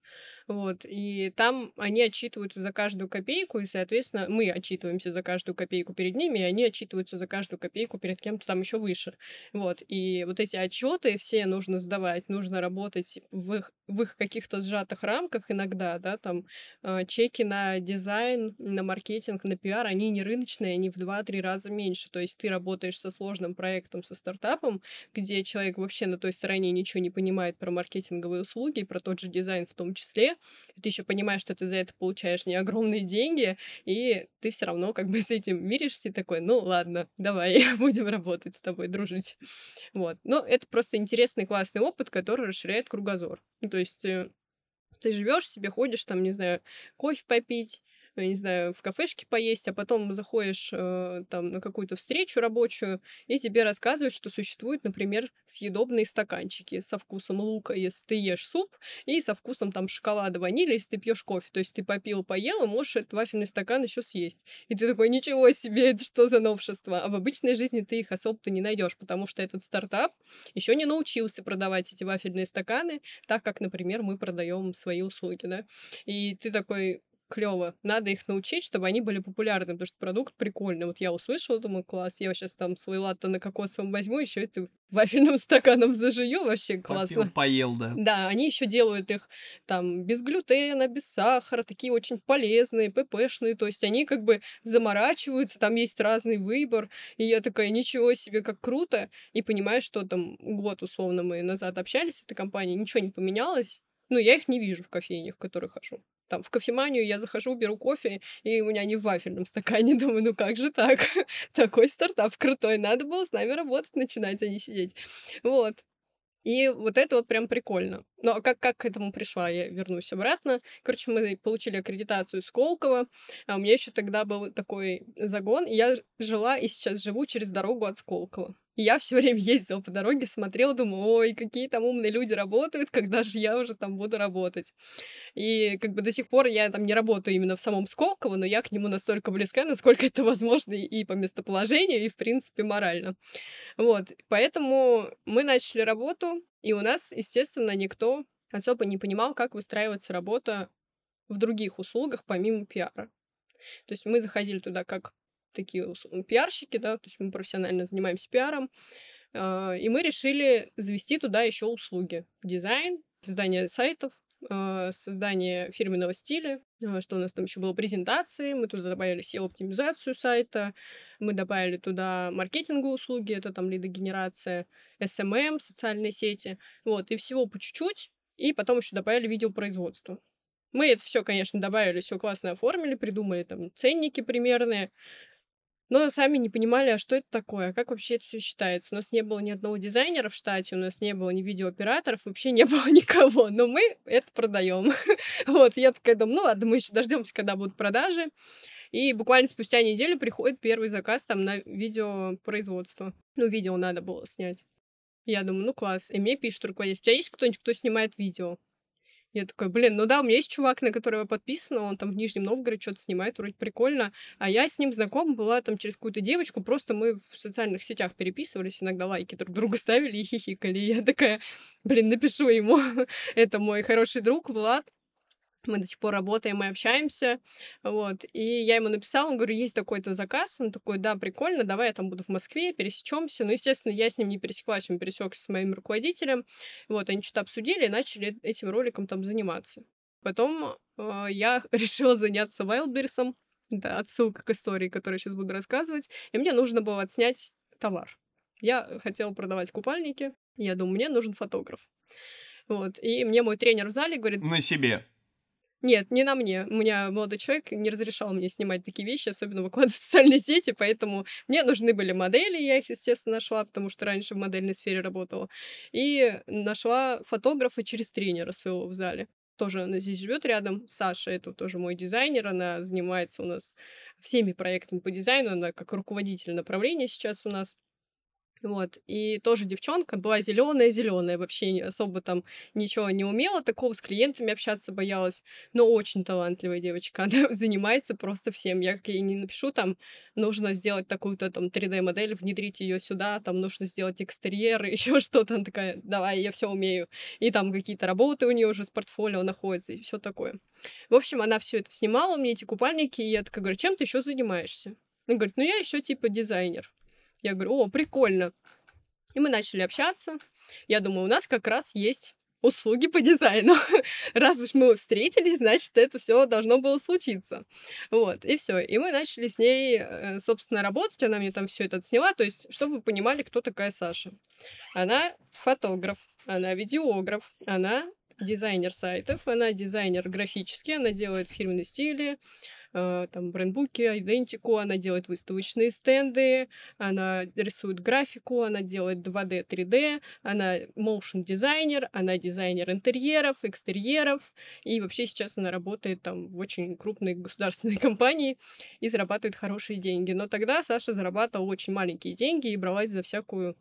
вот, и там они отчитываются за каждую копейку, и, соответственно, мы отчитываемся за каждую копейку перед ними, и они отчитываются за каждую копейку перед кем-то там еще выше, вот, и вот эти отчеты все нужно сдавать, нужно работать в их, в их каких-то сжатых рамках иногда, да, там, э, чеки на дизайн, на маркетинг, на пиар, они не рыночные, они в 2-3 раза меньше, то есть ты работаешь со сложным проектом, со стартапом, стартапом, где человек вообще на той стороне ничего не понимает про маркетинговые услуги, про тот же дизайн в том числе. Ты еще понимаешь, что ты за это получаешь не огромные деньги, и ты все равно как бы с этим миришься и такой, ну ладно, давай, будем работать с тобой, дружить. Вот. Но это просто интересный, классный опыт, который расширяет кругозор. То есть э, ты живешь себе, ходишь там, не знаю, кофе попить, я не знаю, в кафешке поесть, а потом заходишь э, там на какую-то встречу рабочую, и тебе рассказывают, что существуют, например, съедобные стаканчики со вкусом лука, если ты ешь суп, и со вкусом там шоколада, ванили, если ты пьешь кофе. То есть ты попил, поел, и можешь этот вафельный стакан еще съесть. И ты такой, ничего себе, это что за новшество? А в обычной жизни ты их особо-то не найдешь, потому что этот стартап еще не научился продавать эти вафельные стаканы, так как, например, мы продаем свои услуги, да. И ты такой, клево. Надо их научить, чтобы они были популярны, потому что продукт прикольный. Вот я услышала, думаю, класс, я сейчас там свой латте на кокосовом возьму, еще это вафельным стаканом зажую, вообще классно. Попил, поел, да. Да, они еще делают их там без глютена, без сахара, такие очень полезные, ППшные, то есть они как бы заморачиваются, там есть разный выбор, и я такая, ничего себе, как круто, и понимаю, что там год, условно, мы назад общались с этой компанией, ничего не поменялось, ну, я их не вижу в кофейнях, в которые хожу. Там в кофеманию я захожу, беру кофе, и у меня не в вафельном стакане. Думаю, ну как же так? Такой стартап крутой. Надо было с нами работать, начинать, а не сидеть. Вот. И вот это вот прям прикольно. Ну, а как, как к этому пришла? Я вернусь обратно. Короче, мы получили аккредитацию Сколково. А у меня еще тогда был такой загон. Я жила и сейчас живу через дорогу от Сколково. И я все время ездила по дороге, смотрела, думаю, ой, какие там умные люди работают, когда же я уже там буду работать. И как бы до сих пор я там не работаю именно в самом Сколково, но я к нему настолько близка, насколько это возможно и по местоположению, и, в принципе, морально. Вот, поэтому мы начали работу, и у нас, естественно, никто особо не понимал, как выстраивается работа в других услугах помимо пиара. То есть мы заходили туда как такие пиарщики, да, то есть мы профессионально занимаемся пиаром, а, и мы решили завести туда еще услуги. Дизайн, создание сайтов, а, создание фирменного стиля, а, что у нас там еще было, презентации, мы туда добавили SEO-оптимизацию сайта, мы добавили туда маркетинговые услуги, это там лидогенерация, SMM, социальные сети, вот, и всего по чуть-чуть, и потом еще добавили видеопроизводство. Мы это все, конечно, добавили, все классно оформили, придумали там ценники примерные, но сами не понимали, а что это такое, как вообще это все считается. У нас не было ни одного дизайнера в штате, у нас не было ни видеооператоров, вообще не было никого, но мы это продаем. вот, я такая думаю, ну ладно, мы еще дождемся, когда будут продажи. И буквально спустя неделю приходит первый заказ там на видеопроизводство. Ну, видео надо было снять. Я думаю, ну класс. И мне пишет руководитель, у тебя есть кто-нибудь, кто снимает видео? Я такой, блин, ну да, у меня есть чувак, на которого подписано, он там в Нижнем Новгороде что-то снимает, вроде прикольно. А я с ним знакома была там через какую-то девочку, просто мы в социальных сетях переписывались, иногда лайки друг другу ставили и хихикали. И я такая, блин, напишу ему. Это мой хороший друг Влад, мы до сих пор работаем и общаемся, вот, и я ему написала, он говорю, есть такой-то заказ, он такой, да, прикольно, давай я там буду в Москве, пересечемся, ну, естественно, я с ним не пересеклась, он пересекся с моим руководителем, вот, они что-то обсудили и начали этим роликом там заниматься. Потом э, я решила заняться Wildberries, да, отсылка к истории, которую я сейчас буду рассказывать, и мне нужно было отснять товар. Я хотела продавать купальники, я думаю, мне нужен фотограф. Вот, и мне мой тренер в зале говорит... На себе. Нет, не на мне. У меня молодой человек не разрешал мне снимать такие вещи, особенно выкладывать в социальные сети, поэтому мне нужны были модели, я их, естественно, нашла, потому что раньше в модельной сфере работала. И нашла фотографа через тренера своего в зале. Тоже она здесь живет рядом. Саша, это тоже мой дизайнер, она занимается у нас всеми проектами по дизайну, она как руководитель направления сейчас у нас. Вот. И тоже девчонка была зеленая-зеленая, вообще не, особо там ничего не умела, такого с клиентами общаться боялась, но очень талантливая девочка. Она занимается просто всем. Я как ей не напишу, там, нужно сделать такую-то там 3D-модель, внедрить ее сюда, там нужно сделать экстерьер, еще что-то. Она такая, давай, я все умею. И там какие-то работы у нее уже с портфолио находятся, и все такое. В общем, она все это снимала, мне эти купальники, и я такая говорю, чем ты еще занимаешься? Она говорит, ну я еще типа дизайнер. Я говорю, о, прикольно. И мы начали общаться. Я думаю, у нас как раз есть услуги по дизайну. Раз уж мы встретились, значит, это все должно было случиться. Вот, и все. И мы начали с ней, э, собственно, работать. Она мне там все это сняла. То есть, чтобы вы понимали, кто такая Саша. Она фотограф, она видеограф, она дизайнер сайтов, она дизайнер графический, она делает фирменные стили, там брендбуки, идентику, она делает выставочные стенды, она рисует графику, она делает 2D, 3D, она motion дизайнер, она дизайнер интерьеров, экстерьеров, и вообще сейчас она работает там в очень крупной государственной компании и зарабатывает хорошие деньги. Но тогда Саша зарабатывала очень маленькие деньги и бралась за всякую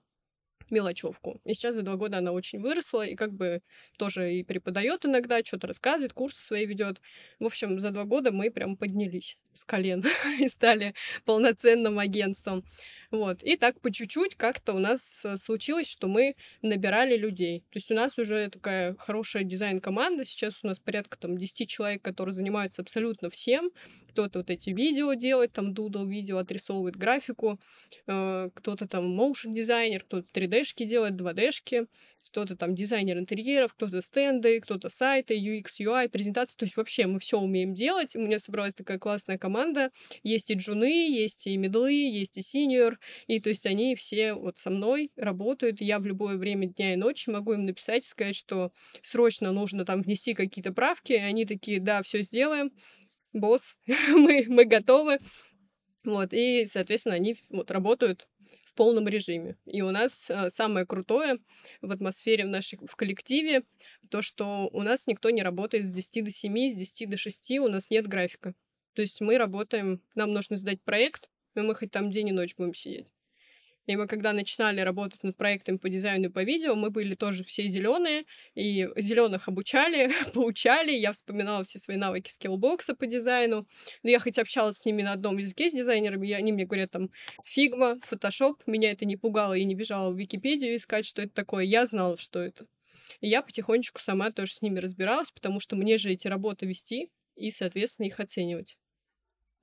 мелочевку. И сейчас за два года она очень выросла и как бы тоже и преподает иногда, что-то рассказывает, курсы свои ведет. В общем, за два года мы прям поднялись с колен и стали полноценным агентством. Вот. И так по чуть-чуть как-то у нас э, случилось, что мы набирали людей. То есть у нас уже такая хорошая дизайн-команда. Сейчас у нас порядка там 10 человек, которые занимаются абсолютно всем. Кто-то вот эти видео делает, там дудл видео, отрисовывает графику. Э, кто-то там моушен дизайнер, кто-то 3D-шки делает, 2D-шки кто-то там дизайнер интерьеров, кто-то стенды, кто-то сайты, UX, UI, презентации. То есть вообще мы все умеем делать. У меня собралась такая классная команда. Есть и джуны, есть и медлы, есть и синьор. И то есть они все вот со мной работают. Я в любое время дня и ночи могу им написать, сказать, что срочно нужно там внести какие-то правки. И они такие, да, все сделаем. Босс, мы, мы готовы. Вот, и, соответственно, они вот работают в полном режиме. И у нас э, самое крутое в атмосфере в нашей в коллективе то, что у нас никто не работает с 10 до 7, с 10 до 6, у нас нет графика. То есть мы работаем, нам нужно сдать проект, и мы хоть там день и ночь будем сидеть. И мы, когда начинали работать над проектом по дизайну и по видео, мы были тоже все зеленые, и зеленых обучали, поучали. Я вспоминала все свои навыки Skillbox а по дизайну. Но я хоть общалась с ними на одном языке с дизайнерами, и они мне говорят там Figma, фотошоп. Меня это не пугало и не бежала в Википедию искать, что это такое. Я знала, что это. И я потихонечку сама тоже с ними разбиралась, потому что мне же эти работы вести и, соответственно, их оценивать.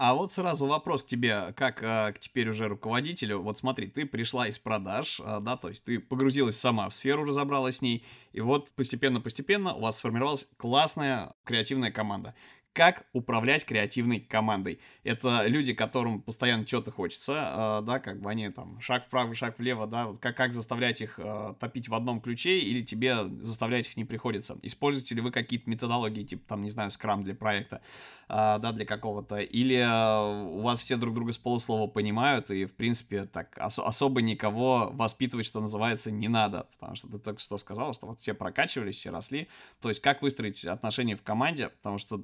А вот сразу вопрос к тебе, как а, к теперь уже руководителю. Вот смотри, ты пришла из продаж, а, да, то есть ты погрузилась сама в сферу, разобралась с ней, и вот постепенно-постепенно у вас сформировалась классная креативная команда как управлять креативной командой. Это люди, которым постоянно что-то хочется, э, да, как бы они там шаг вправо, шаг влево, да, вот как, как заставлять их э, топить в одном ключе, или тебе заставлять их не приходится. Используете ли вы какие-то методологии, типа там, не знаю, скрам для проекта, э, да, для какого-то, или э, у вас все друг друга с полуслова понимают, и, в принципе, так ос- особо никого воспитывать, что называется, не надо, потому что ты только что сказал, что вот все прокачивались, все росли, то есть как выстроить отношения в команде, потому что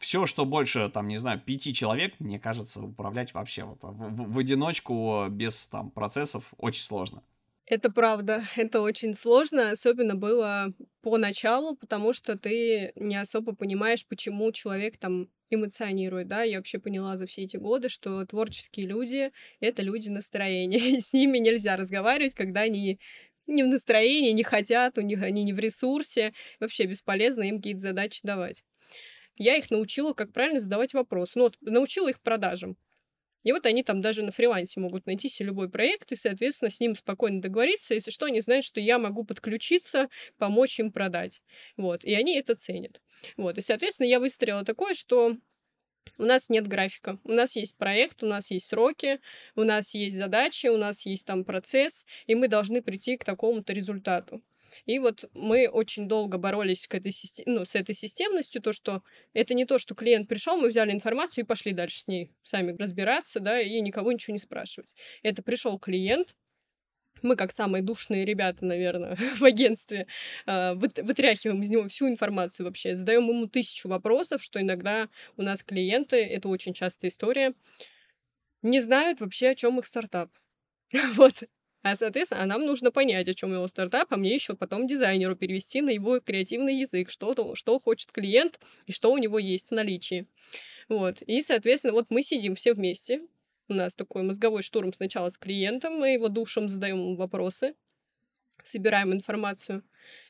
все, что больше, там, не знаю, пяти человек, мне кажется, управлять вообще вот в, в одиночку без там процессов очень сложно. Это правда, это очень сложно, особенно было поначалу, потому что ты не особо понимаешь, почему человек там эмоционирует, да, я вообще поняла за все эти годы, что творческие люди — это люди настроения, и с ними нельзя разговаривать, когда они не в настроении, не хотят, у них они не в ресурсе, вообще бесполезно им какие-то задачи давать я их научила, как правильно задавать вопрос. Ну, вот научила их продажам. И вот они там даже на фрилансе могут найти себе любой проект и, соответственно, с ним спокойно договориться, если что, они знают, что я могу подключиться, помочь им продать. Вот, и они это ценят. Вот, и, соответственно, я выстроила такое, что у нас нет графика. У нас есть проект, у нас есть сроки, у нас есть задачи, у нас есть там процесс, и мы должны прийти к такому-то результату. И вот мы очень долго боролись к этой систем... ну, с этой системностью, то, что это не то, что клиент пришел, мы взяли информацию и пошли дальше с ней сами разбираться, да, и никого ничего не спрашивать. Это пришел клиент, мы, как самые душные ребята, наверное, в агентстве, а, вытряхиваем из него всю информацию вообще, задаем ему тысячу вопросов, что иногда у нас клиенты, это очень частая история, не знают вообще, о чем их стартап. Вот А, соответственно, а нам нужно понять, о чем его стартап, а мне еще потом дизайнеру перевести на его креативный язык, что, что хочет клиент и что у него есть в наличии. Вот. И, соответственно, вот мы сидим все вместе. У нас такой мозговой штурм сначала с клиентом, мы его душем задаем вопросы, собираем информацию.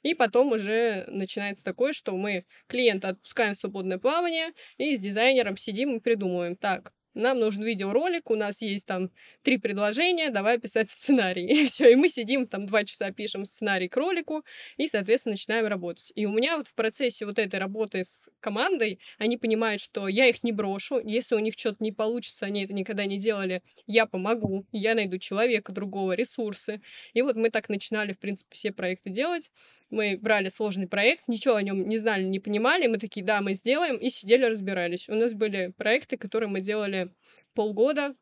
И потом уже начинается такое, что мы клиента отпускаем в свободное плавание и с дизайнером сидим и придумываем. Так, нам нужен видеоролик, у нас есть там три предложения, давай писать сценарий. И все, и мы сидим там два часа пишем сценарий к ролику, и, соответственно, начинаем работать. И у меня вот в процессе вот этой работы с командой, они понимают, что я их не брошу, если у них что-то не получится, они это никогда не делали, я помогу, я найду человека другого, ресурсы. И вот мы так начинали, в принципе, все проекты делать. Мы брали сложный проект, ничего о нем не знали, не понимали. Мы такие, да, мы сделаем, и сидели, разбирались. У нас были проекты, которые мы делали полгода,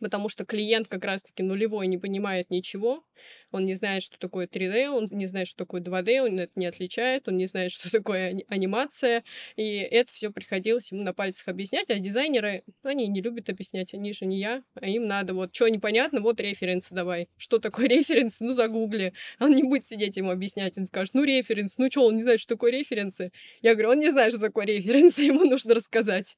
потому что клиент как раз-таки нулевой не понимает ничего, он не знает, что такое 3D, он не знает, что такое 2D, он это не отличает, он не знает, что такое анимация, и это все приходилось ему на пальцах объяснять, а дизайнеры, они не любят объяснять, они же не я, а им надо вот, что непонятно, вот референсы давай. Что такое референс? Ну, загугли. Он не будет сидеть ему объяснять, он скажет, ну, референс, ну, что, он не знает, что такое референсы? Я говорю, он не знает, что такое референсы, ему нужно рассказать.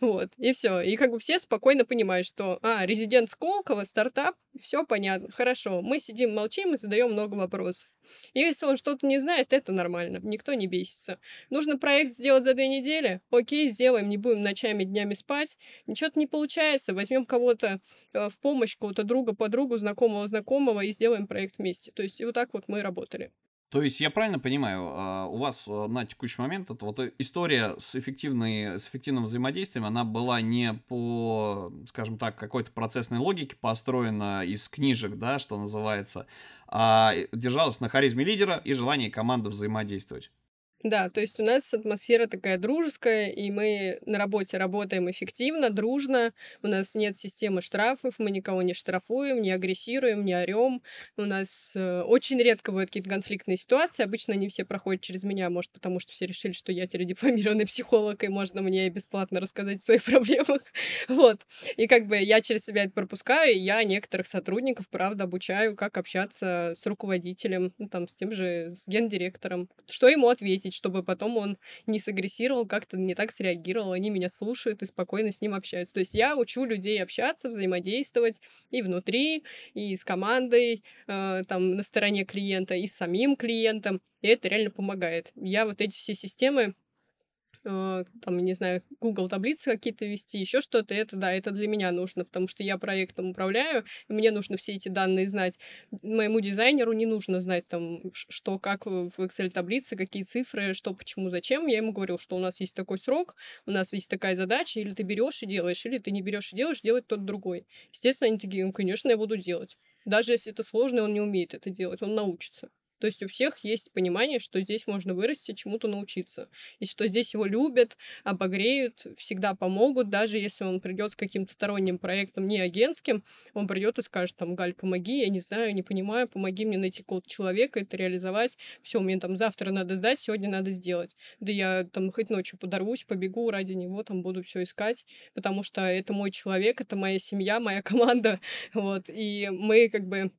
Вот, и все. И как бы все спокойно понимают, что, а, резидент Сколково, стартап, все понятно, хорошо, мы сидим, молчим и задаем много вопросов. Если он что-то не знает, это нормально, никто не бесится. Нужно проект сделать за две недели? Окей, сделаем, не будем ночами, днями спать. Ничего-то не получается, возьмем кого-то э, в помощь, кого-то друга, подругу, знакомого, знакомого и сделаем проект вместе. То есть и вот так вот мы работали. То есть я правильно понимаю, а, у вас а, на текущий момент это вот история с, эффективной, с эффективным взаимодействием, она была не по, скажем так, какой-то процессной логике построена из книжек, да, что называется, а держалась на харизме лидера и желании команды взаимодействовать. Да, то есть у нас атмосфера такая дружеская, и мы на работе работаем эффективно, дружно. У нас нет системы штрафов, мы никого не штрафуем, не агрессируем, не орем. У нас э, очень редко бывают какие-то конфликтные ситуации. Обычно они все проходят через меня, может, потому что все решили, что я дипломированный психолог, и можно мне бесплатно рассказать о своих проблемах. вот. И как бы я через себя это пропускаю, и я некоторых сотрудников, правда, обучаю, как общаться с руководителем, ну, там, с тем же, с гендиректором, что ему ответить, ответить, чтобы потом он не сагрессировал, как-то не так среагировал. Они меня слушают и спокойно с ним общаются. То есть я учу людей общаться, взаимодействовать и внутри, и с командой, э, там, на стороне клиента, и с самим клиентом. И это реально помогает. Я вот эти все системы там, не знаю, Google таблицы какие-то вести, еще что-то, это, да, это для меня нужно, потому что я проектом управляю, и мне нужно все эти данные знать. Моему дизайнеру не нужно знать там, что, как в Excel таблице, какие цифры, что, почему, зачем. Я ему говорил, что у нас есть такой срок, у нас есть такая задача, или ты берешь и делаешь, или ты не берешь и делаешь, делать тот другой. Естественно, они такие, ну, конечно, я буду делать. Даже если это сложно, он не умеет это делать, он научится. То есть у всех есть понимание, что здесь можно вырасти, чему-то научиться. И что здесь его любят, обогреют, всегда помогут, даже если он придет с каким-то сторонним проектом, не агентским, он придет и скажет, там, Галь, помоги, я не знаю, не понимаю, помоги мне найти какого-то человека, это реализовать. Все, мне там завтра надо сдать, сегодня надо сделать. Да я там хоть ночью подорвусь, побегу ради него, там буду все искать, потому что это мой человек, это моя семья, моя команда, вот, и мы как бы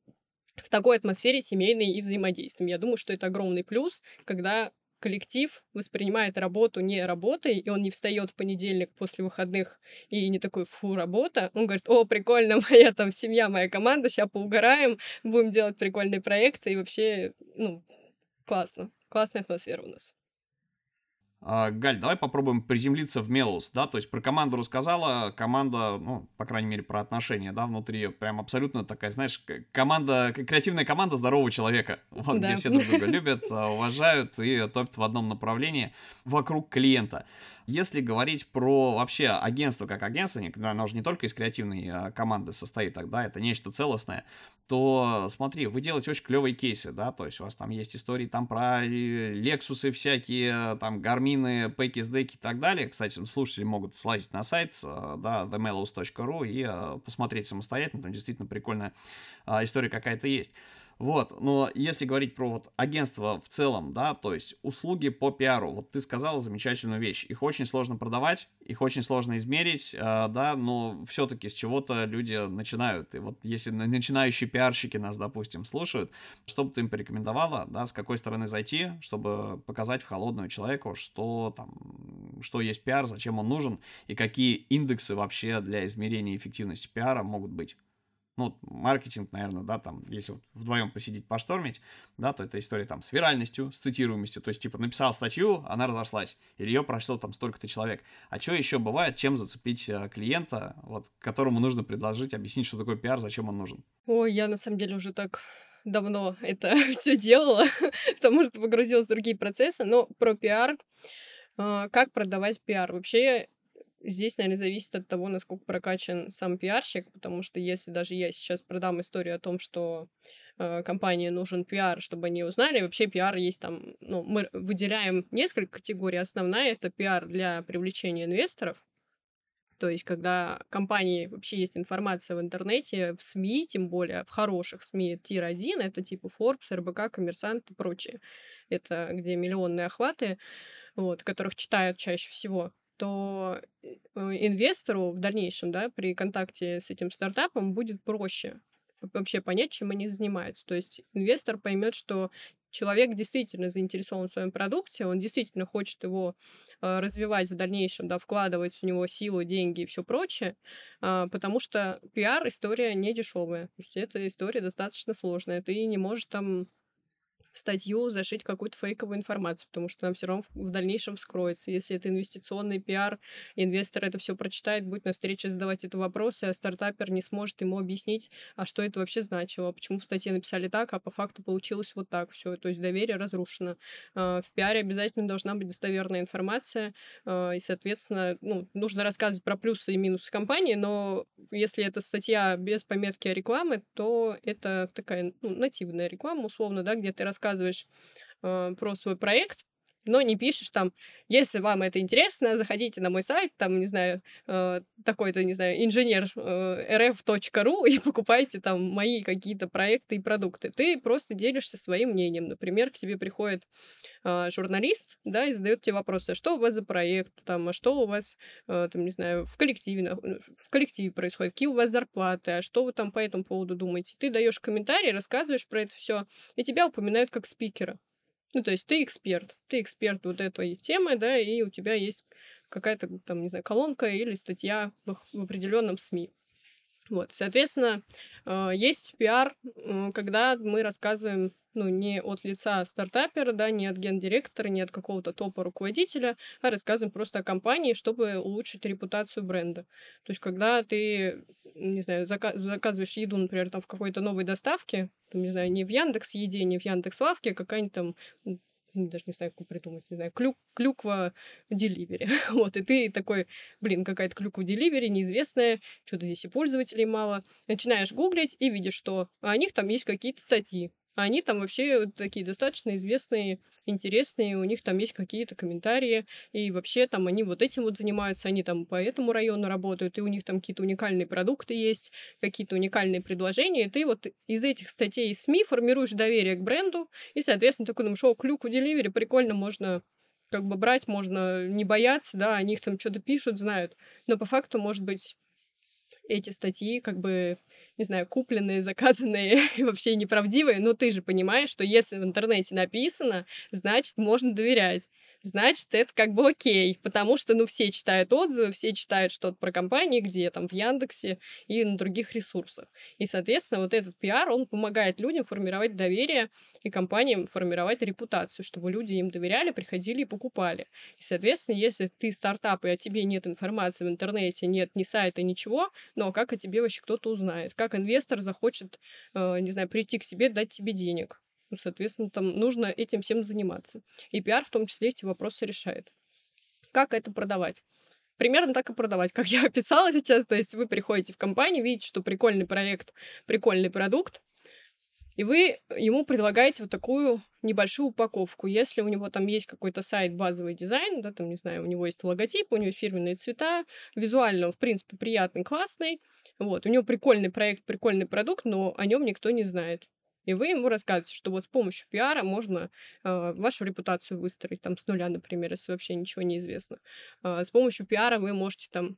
в такой атмосфере семейной и взаимодействием. Я думаю, что это огромный плюс, когда коллектив воспринимает работу не работой, и он не встает в понедельник после выходных и не такой, фу, работа. Он говорит, о, прикольно, моя там семья, моя команда, сейчас поугараем, будем делать прикольные проекты, и вообще, ну, классно. Классная атмосфера у нас. А, Галь, давай попробуем приземлиться в Мелус, да, то есть про команду рассказала, команда, ну, по крайней мере, про отношения, да, внутри прям абсолютно такая, знаешь, команда, креативная команда здорового человека, вот, да. где все друг друга любят, а, уважают и топят в одном направлении вокруг клиента. Если говорить про вообще агентство как агентство, оно же не только из креативной а, команды состоит тогда, это нечто целостное, то смотри, вы делаете очень клевые кейсы, да, то есть у вас там есть истории там про Лексусы всякие, там Гармины, Пэки, Деки и так далее. Кстати, слушатели могут слазить на сайт, а, да, themelos.ru и а, посмотреть самостоятельно, там действительно прикольная история какая-то есть. Вот, но если говорить про вот агентство в целом, да, то есть услуги по пиару, вот ты сказала замечательную вещь, их очень сложно продавать, их очень сложно измерить, э, да, но все-таки с чего-то люди начинают, и вот если начинающие пиарщики нас, допустим, слушают, что бы ты им порекомендовала, да, с какой стороны зайти, чтобы показать в холодную человеку, что там, что есть пиар, зачем он нужен, и какие индексы вообще для измерения эффективности пиара могут быть ну, маркетинг, наверное, да, там, если вот вдвоем посидеть, поштормить, да, то это история там с виральностью, с цитируемостью, то есть, типа, написал статью, она разошлась, или ее прошло там столько-то человек. А что еще бывает, чем зацепить э, клиента, вот, которому нужно предложить, объяснить, что такое пиар, зачем он нужен? Ой, я на самом деле уже так давно это все делала, потому что погрузилась в другие процессы, но про пиар, а, как продавать пиар? Вообще, Здесь, наверное, зависит от того, насколько прокачан сам пиарщик, потому что если даже я сейчас продам историю о том, что э, компании нужен пиар, чтобы они узнали, вообще пиар есть там, ну, мы выделяем несколько категорий. Основная — это пиар для привлечения инвесторов, то есть, когда компании вообще есть информация в интернете, в СМИ, тем более в хороших СМИ, тир-1, это типа Forbes, РБК, Коммерсант и прочее. Это где миллионные охваты, вот, которых читают чаще всего то э, инвестору в дальнейшем, да, при контакте с этим стартапом будет проще вообще понять, чем они занимаются. То есть инвестор поймет, что человек действительно заинтересован в своем продукте, он действительно хочет его э, развивать в дальнейшем, да, вкладывать в него силу, деньги и все прочее, э, потому что пиар история не дешевая. То есть эта история достаточно сложная. Ты не можешь там в статью зашить какую-то фейковую информацию, потому что она все равно в дальнейшем вскроется. Если это инвестиционный пиар, инвестор это все прочитает, будет на встрече задавать это вопросы, а стартапер не сможет ему объяснить, а что это вообще значило, почему в статье написали так, а по факту получилось вот так все. То есть доверие разрушено. А, в пиаре обязательно должна быть достоверная информация, а, и, соответственно, ну, нужно рассказывать про плюсы и минусы компании, но если это статья без пометки о рекламе, то это такая ну, нативная реклама, условно, да, где ты рассказываешь рассказываешь э, про свой проект, но не пишешь там, если вам это интересно, заходите на мой сайт, там, не знаю, э, такой-то, не знаю, инженер э, rf.ru и покупайте там мои какие-то проекты и продукты. Ты просто делишься своим мнением. Например, к тебе приходит э, журналист, да, и задает тебе вопросы, а что у вас за проект, там, а что у вас, э, там, не знаю, в коллективе, в коллективе происходит, какие у вас зарплаты, а что вы там по этому поводу думаете. Ты даешь комментарий, рассказываешь про это все, и тебя упоминают как спикера. Ну, то есть ты эксперт, ты эксперт вот этой темы, да, и у тебя есть какая-то там, не знаю, колонка или статья в, в определенном СМИ. Вот, соответственно, э, есть пиар, когда мы рассказываем, ну, не от лица стартапера, да, не от гендиректора, не от какого-то топа руководителя, а рассказываем просто о компании, чтобы улучшить репутацию бренда. То есть, когда ты, не знаю, заказываешь еду, например, там в какой-то новой доставке, там, не знаю, не в Яндекс Еде, не в Яндекс Лавке, а какая-нибудь там ну, даже не знаю, как придумать, не знаю, клю, клюква деливери. вот, и ты такой, блин, какая-то клюква деливери, неизвестная, что-то здесь и пользователей мало. Начинаешь гуглить и видишь, что у них там есть какие-то статьи. Они там вообще такие достаточно известные, интересные, у них там есть какие-то комментарии, и вообще там они вот этим вот занимаются, они там по этому району работают, и у них там какие-то уникальные продукты есть, какие-то уникальные предложения, и ты вот из этих статей СМИ формируешь доверие к бренду, и, соответственно, такой думаешь, о, клюку деливери, прикольно, можно как бы брать, можно не бояться, да, о них там что-то пишут, знают, но по факту, может быть, эти статьи как бы, не знаю, купленные, заказанные и вообще неправдивые, но ты же понимаешь, что если в интернете написано, значит, можно доверять значит, это как бы окей, потому что, ну, все читают отзывы, все читают что-то про компании, где там в Яндексе и на других ресурсах. И, соответственно, вот этот пиар, он помогает людям формировать доверие и компаниям формировать репутацию, чтобы люди им доверяли, приходили и покупали. И, соответственно, если ты стартап, и о тебе нет информации в интернете, нет ни сайта, ничего, но как о тебе вообще кто-то узнает? Как инвестор захочет, э, не знаю, прийти к тебе, дать тебе денег? Ну, соответственно, там нужно этим всем заниматься. И пиар в том числе эти вопросы решает. Как это продавать? Примерно так и продавать, как я описала сейчас. То есть вы приходите в компанию, видите, что прикольный проект, прикольный продукт, и вы ему предлагаете вот такую небольшую упаковку. Если у него там есть какой-то сайт, базовый дизайн, да, там, не знаю, у него есть логотип, у него фирменные цвета, визуально в принципе, приятный, классный, вот, у него прикольный проект, прикольный продукт, но о нем никто не знает. И вы ему рассказываете, что вот с помощью пиара можно э, вашу репутацию выстроить там с нуля, например, если вообще ничего не известно. Э, с помощью пиара вы можете там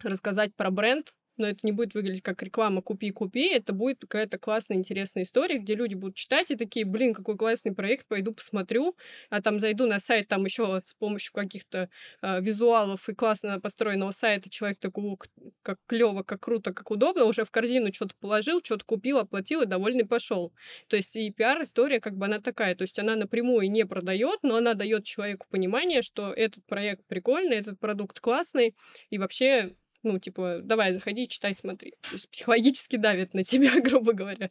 рассказать про бренд, но это не будет выглядеть как реклама «купи-купи», это будет какая-то классная, интересная история, где люди будут читать и такие, блин, какой классный проект, пойду посмотрю, а там зайду на сайт, там еще с помощью каких-то э, визуалов и классно построенного сайта человек такой, как клево, как круто, как удобно, уже в корзину что-то положил, что-то купил, оплатил и довольный пошел. То есть и пиар-история как бы она такая, то есть она напрямую не продает, но она дает человеку понимание, что этот проект прикольный, этот продукт классный, и вообще ну, типа, давай, заходи, читай, смотри. То есть психологически давит на тебя, грубо говоря.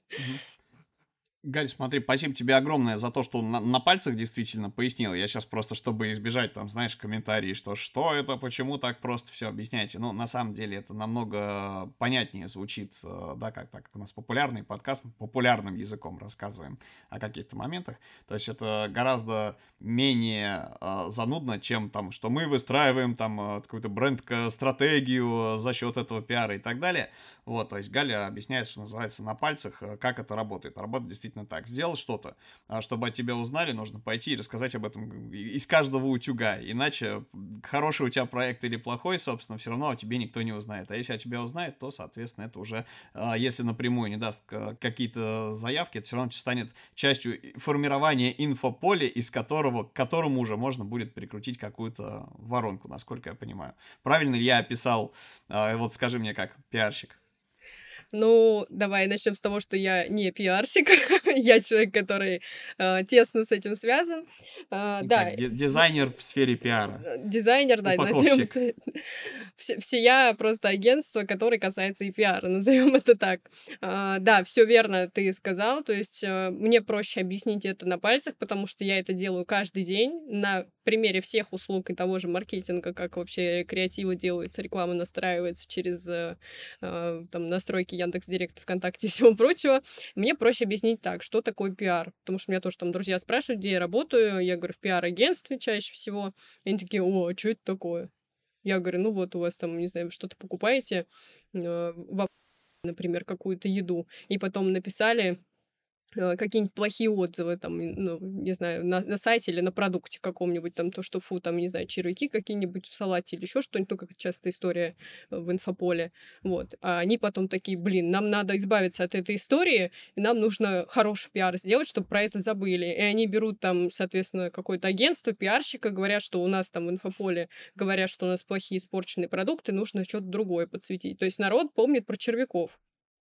Галь, смотри, спасибо тебе огромное за то, что на, на пальцах действительно пояснил. Я сейчас просто, чтобы избежать, там, знаешь, комментарии, что что это, почему так просто все объясняете. Ну, на самом деле, это намного понятнее звучит, э, да, как так, как у нас популярный подкаст, популярным языком рассказываем о каких-то моментах. То есть это гораздо менее э, занудно, чем там, что мы выстраиваем там э, какую-то бренд-стратегию за счет этого пиара и так далее. Вот, то есть Галя объясняет, что называется, на пальцах, э, как это работает. Работает действительно действительно так. Сделал что-то, а чтобы от тебя узнали, нужно пойти и рассказать об этом из каждого утюга. Иначе хороший у тебя проект или плохой, собственно, все равно о тебе никто не узнает. А если о тебе узнает, то, соответственно, это уже, а, если напрямую не даст какие-то заявки, это все равно станет частью формирования инфополя, из которого, к которому уже можно будет прикрутить какую-то воронку, насколько я понимаю. Правильно ли я описал, а, вот скажи мне как пиарщик? Ну, давай начнем с того, что я не пиарщик, я человек, который э, тесно с этим связан. Э, да. Дизайнер в сфере пиара. Э, дизайнер, да, назовем я просто агентство, которое касается и пиара, назовем это так. Э, да, все верно ты сказал, то есть э, мне проще объяснить это на пальцах, потому что я это делаю каждый день на примере всех услуг и того же маркетинга, как вообще креативы делаются, реклама настраивается через э, э там настройки Яндекс Директ, ВКонтакте и всего прочего, мне проще объяснить так, что такое пиар. Потому что меня тоже там друзья спрашивают, где я работаю. Я говорю, в пиар-агентстве чаще всего. И они такие, о, а что это такое? Я говорю, ну вот у вас там, не знаю, что-то покупаете, э, например, какую-то еду, и потом написали какие-нибудь плохие отзывы, там, ну, не знаю, на, на сайте или на продукте каком-нибудь, там, то, что, фу, там, не знаю, червяки какие-нибудь в салате или еще что-нибудь, ну, как частая история э, в инфополе, вот. А они потом такие, блин, нам надо избавиться от этой истории, и нам нужно хороший пиар сделать, чтобы про это забыли. И они берут там, соответственно, какое-то агентство, пиарщика, говорят, что у нас там в инфополе, говорят, что у нас плохие испорченные продукты, нужно что-то другое подсветить. То есть народ помнит про червяков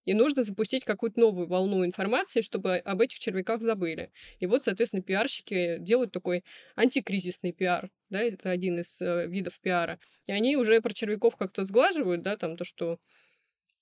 и нужно запустить какую-то новую волну информации, чтобы об этих червяках забыли. И вот, соответственно, пиарщики делают такой антикризисный пиар, да, это один из э, видов пиара. И они уже про червяков как-то сглаживают, да, там то, что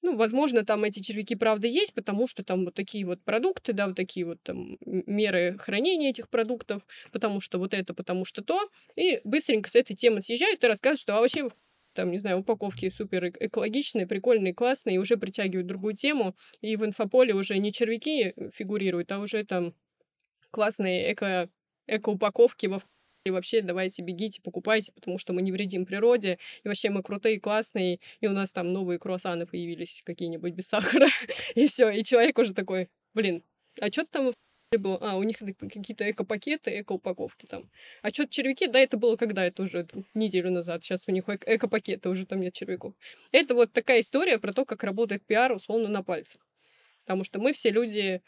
ну, возможно, там эти червяки, правда, есть, потому что там вот такие вот продукты, да, вот такие вот там меры хранения этих продуктов, потому что вот это, потому что то. И быстренько с этой темы съезжают и рассказывают, что а вообще там, не знаю, упаковки супер экологичные, прикольные, классные, и уже притягивают другую тему, и в инфополе уже не червяки фигурируют, а уже там классные эко, эко-упаковки во и вообще давайте бегите, покупайте, потому что мы не вредим природе, и вообще мы крутые, классные, и у нас там новые круассаны появились какие-нибудь без сахара, и все, и человек уже такой, блин, а что там был, а, у них какие-то эко-пакеты, эко-упаковки там. А что-то червяки, да, это было когда? Это уже неделю назад. Сейчас у них эко-пакеты, уже там нет червяков. Это вот такая история про то, как работает пиар условно на пальцах. Потому что мы все люди,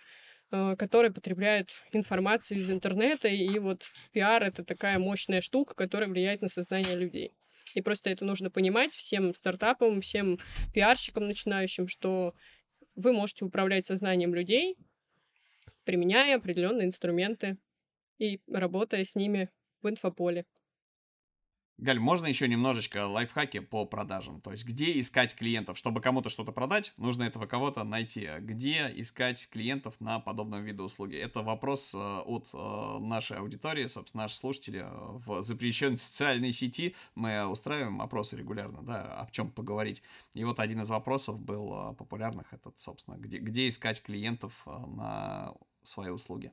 э, которые потребляют информацию из интернета, и вот пиар — это такая мощная штука, которая влияет на сознание людей. И просто это нужно понимать всем стартапам, всем пиарщикам начинающим, что вы можете управлять сознанием людей, применяя определенные инструменты и работая с ними в инфополе. Галь, можно еще немножечко лайфхаки по продажам? То есть, где искать клиентов? Чтобы кому-то что-то продать, нужно этого кого-то найти. Где искать клиентов на подобном виде услуги? Это вопрос э, от э, нашей аудитории, собственно, наши слушатели э, в запрещенной социальной сети. Мы устраиваем опросы регулярно, да, о чем поговорить. И вот один из вопросов был популярных, этот, собственно, где, где искать клиентов на свои услуги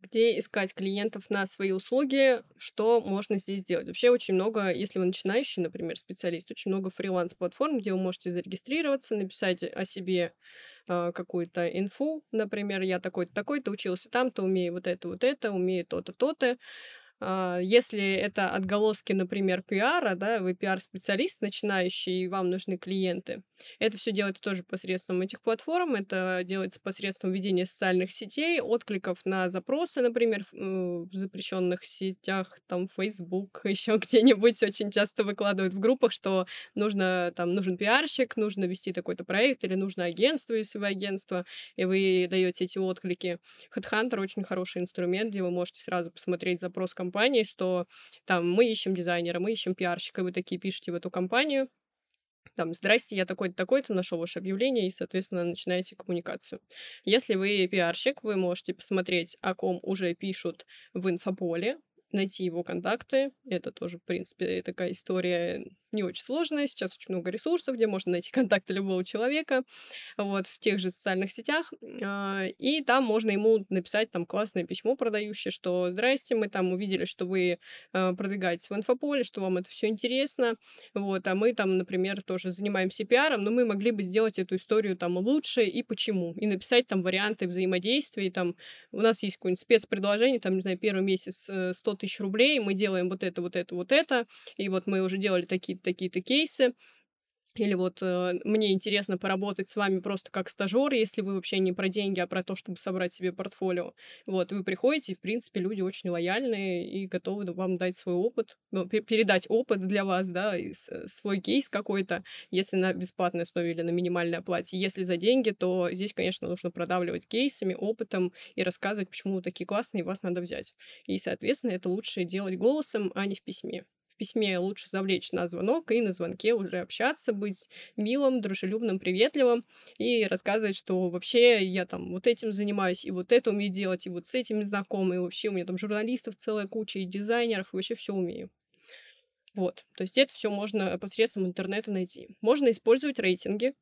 где искать клиентов на свои услуги, что можно здесь сделать. Вообще очень много, если вы начинающий, например, специалист, очень много фриланс-платформ, где вы можете зарегистрироваться, написать о себе э, какую-то инфу, например, я такой-то, такой-то учился там-то, умею вот это, вот это, умею то-то, то-то, а, если это отголоски, например, пиара, да, вы пиар-специалист начинающий, и вам нужны клиенты, это все делается тоже посредством этих платформ, это делается посредством ведения социальных сетей, откликов на запросы, например, в, э, в запрещенных сетях, там, Facebook, еще где-нибудь очень часто выкладывают в группах, что нужно, там, нужен пиарщик, нужно вести такой-то проект, или нужно агентство, если вы агентство, и вы даете эти отклики. Headhunter очень хороший инструмент, где вы можете сразу посмотреть запрос компании, что там мы ищем дизайнера, мы ищем пиарщика, вы такие пишете в эту компанию, там, здрасте, я такой-то, такой-то, нашел ваше объявление, и, соответственно, начинаете коммуникацию. Если вы пиарщик, вы можете посмотреть, о ком уже пишут в инфополе, найти его контакты. Это тоже, в принципе, такая история не очень сложная. Сейчас очень много ресурсов, где можно найти контакты любого человека, вот, в тех же социальных сетях. А, и там можно ему написать там классное письмо продающее, что «Здрасте, мы там увидели, что вы а, продвигаетесь в инфополе, что вам это все интересно, вот, а мы там, например, тоже занимаемся пиаром, но мы могли бы сделать эту историю там лучше и почему, и написать там варианты взаимодействия, там у нас есть какое-нибудь спецпредложение, там, не знаю, первый месяц 100 тысяч рублей, мы делаем вот это, вот это, вот это, и вот мы уже делали такие такие-то кейсы, или вот э, мне интересно поработать с вами просто как стажер, если вы вообще не про деньги, а про то, чтобы собрать себе портфолио. Вот, вы приходите, и, в принципе, люди очень лояльные и готовы вам дать свой опыт, ну, передать опыт для вас, да, и свой кейс какой-то, если на бесплатной основе или на минимальной оплате. Если за деньги, то здесь, конечно, нужно продавливать кейсами, опытом и рассказывать, почему вы такие классные, и вас надо взять. И, соответственно, это лучше делать голосом, а не в письме письме лучше завлечь на звонок и на звонке уже общаться, быть милым, дружелюбным, приветливым и рассказывать, что вообще я там вот этим занимаюсь, и вот это умею делать, и вот с этим знаком, и вообще у меня там журналистов целая куча, и дизайнеров, и вообще все умею. Вот, то есть это все можно посредством интернета найти. Можно использовать рейтинги.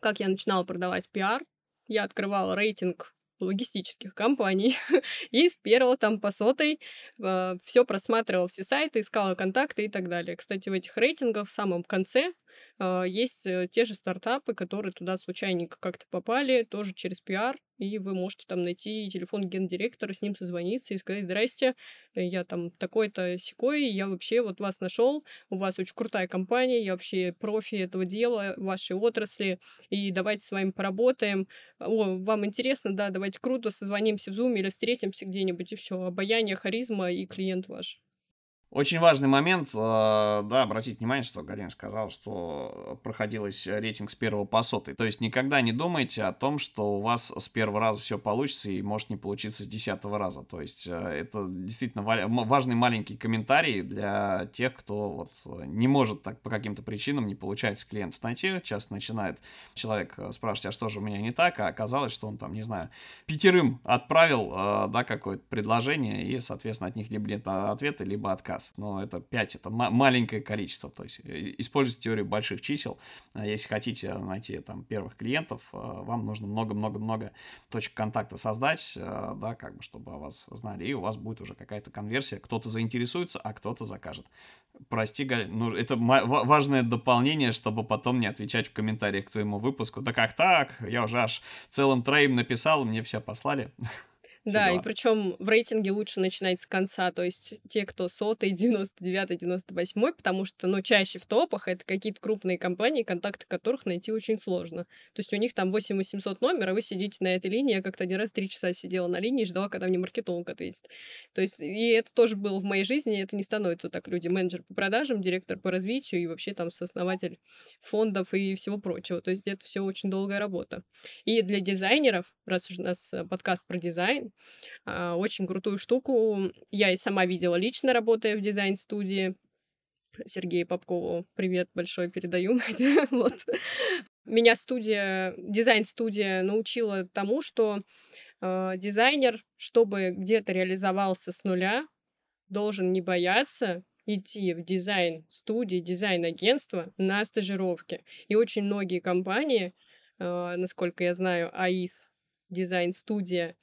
Как я начинала продавать пиар, я открывала рейтинг логистических компаний. и с первого там по сотой э, все просматривал все сайты, искал контакты и так далее. Кстати, в этих рейтингах в самом конце есть э, те же стартапы, которые туда случайненько как-то попали, тоже через пиар, и вы можете там найти телефон гендиректора, с ним созвониться и сказать, здрасте, я там такой-то секой, я вообще вот вас нашел, у вас очень крутая компания, я вообще профи этого дела, вашей отрасли, и давайте с вами поработаем. О, вам интересно, да, давайте круто, созвонимся в Zoom или встретимся где-нибудь, и все, обаяние, харизма и клиент ваш. Очень важный момент, э, да, обратить внимание, что Галина сказал, что проходилось рейтинг с первого по сотый. То есть никогда не думайте о том, что у вас с первого раза все получится и может не получиться с десятого раза. То есть э, это действительно важный маленький комментарий для тех, кто вот не может так по каким-то причинам не получается клиентов найти. Часто начинает человек э, спрашивать, а что же у меня не так, а оказалось, что он там, не знаю, пятерым отправил, да, какое-то предложение, и, соответственно, от них либо нет ответа, либо отказ раз, но это 5, это маленькое количество, то есть э, используйте теорию больших чисел, а если хотите найти там первых клиентов, э, вам нужно много-много-много точек контакта создать, э, да, как бы, чтобы о вас знали, и у вас будет уже какая-то конверсия, кто-то заинтересуется, а кто-то закажет. Прости, Галь, ну это важное дополнение, чтобы потом не отвечать в комментариях к твоему выпуску. Да как так? Я уже аж целым троим написал, мне все послали. Да, и причем в рейтинге лучше начинать с конца, то есть те, кто сотый, 99 98 потому что, ну, чаще в топах это какие-то крупные компании, контакты которых найти очень сложно. То есть у них там 8 800 номер, а вы сидите на этой линии, я как-то один раз три часа сидела на линии и ждала, когда мне маркетолог ответит. То есть и это тоже было в моей жизни, это не становится так люди. Менеджер по продажам, директор по развитию и вообще там сооснователь фондов и всего прочего. То есть это все очень долгая работа. И для дизайнеров, раз уж у нас э, подкаст про дизайн, а, очень крутую штуку. Я и сама видела лично, работая в дизайн-студии. Сергею Попкову привет большой передаю. вот. Меня студия, дизайн-студия научила тому, что э, дизайнер, чтобы где-то реализовался с нуля, должен не бояться идти в дизайн-студии, дизайн-агентство на стажировки. И очень многие компании, э, насколько я знаю, АИС, дизайн-студия,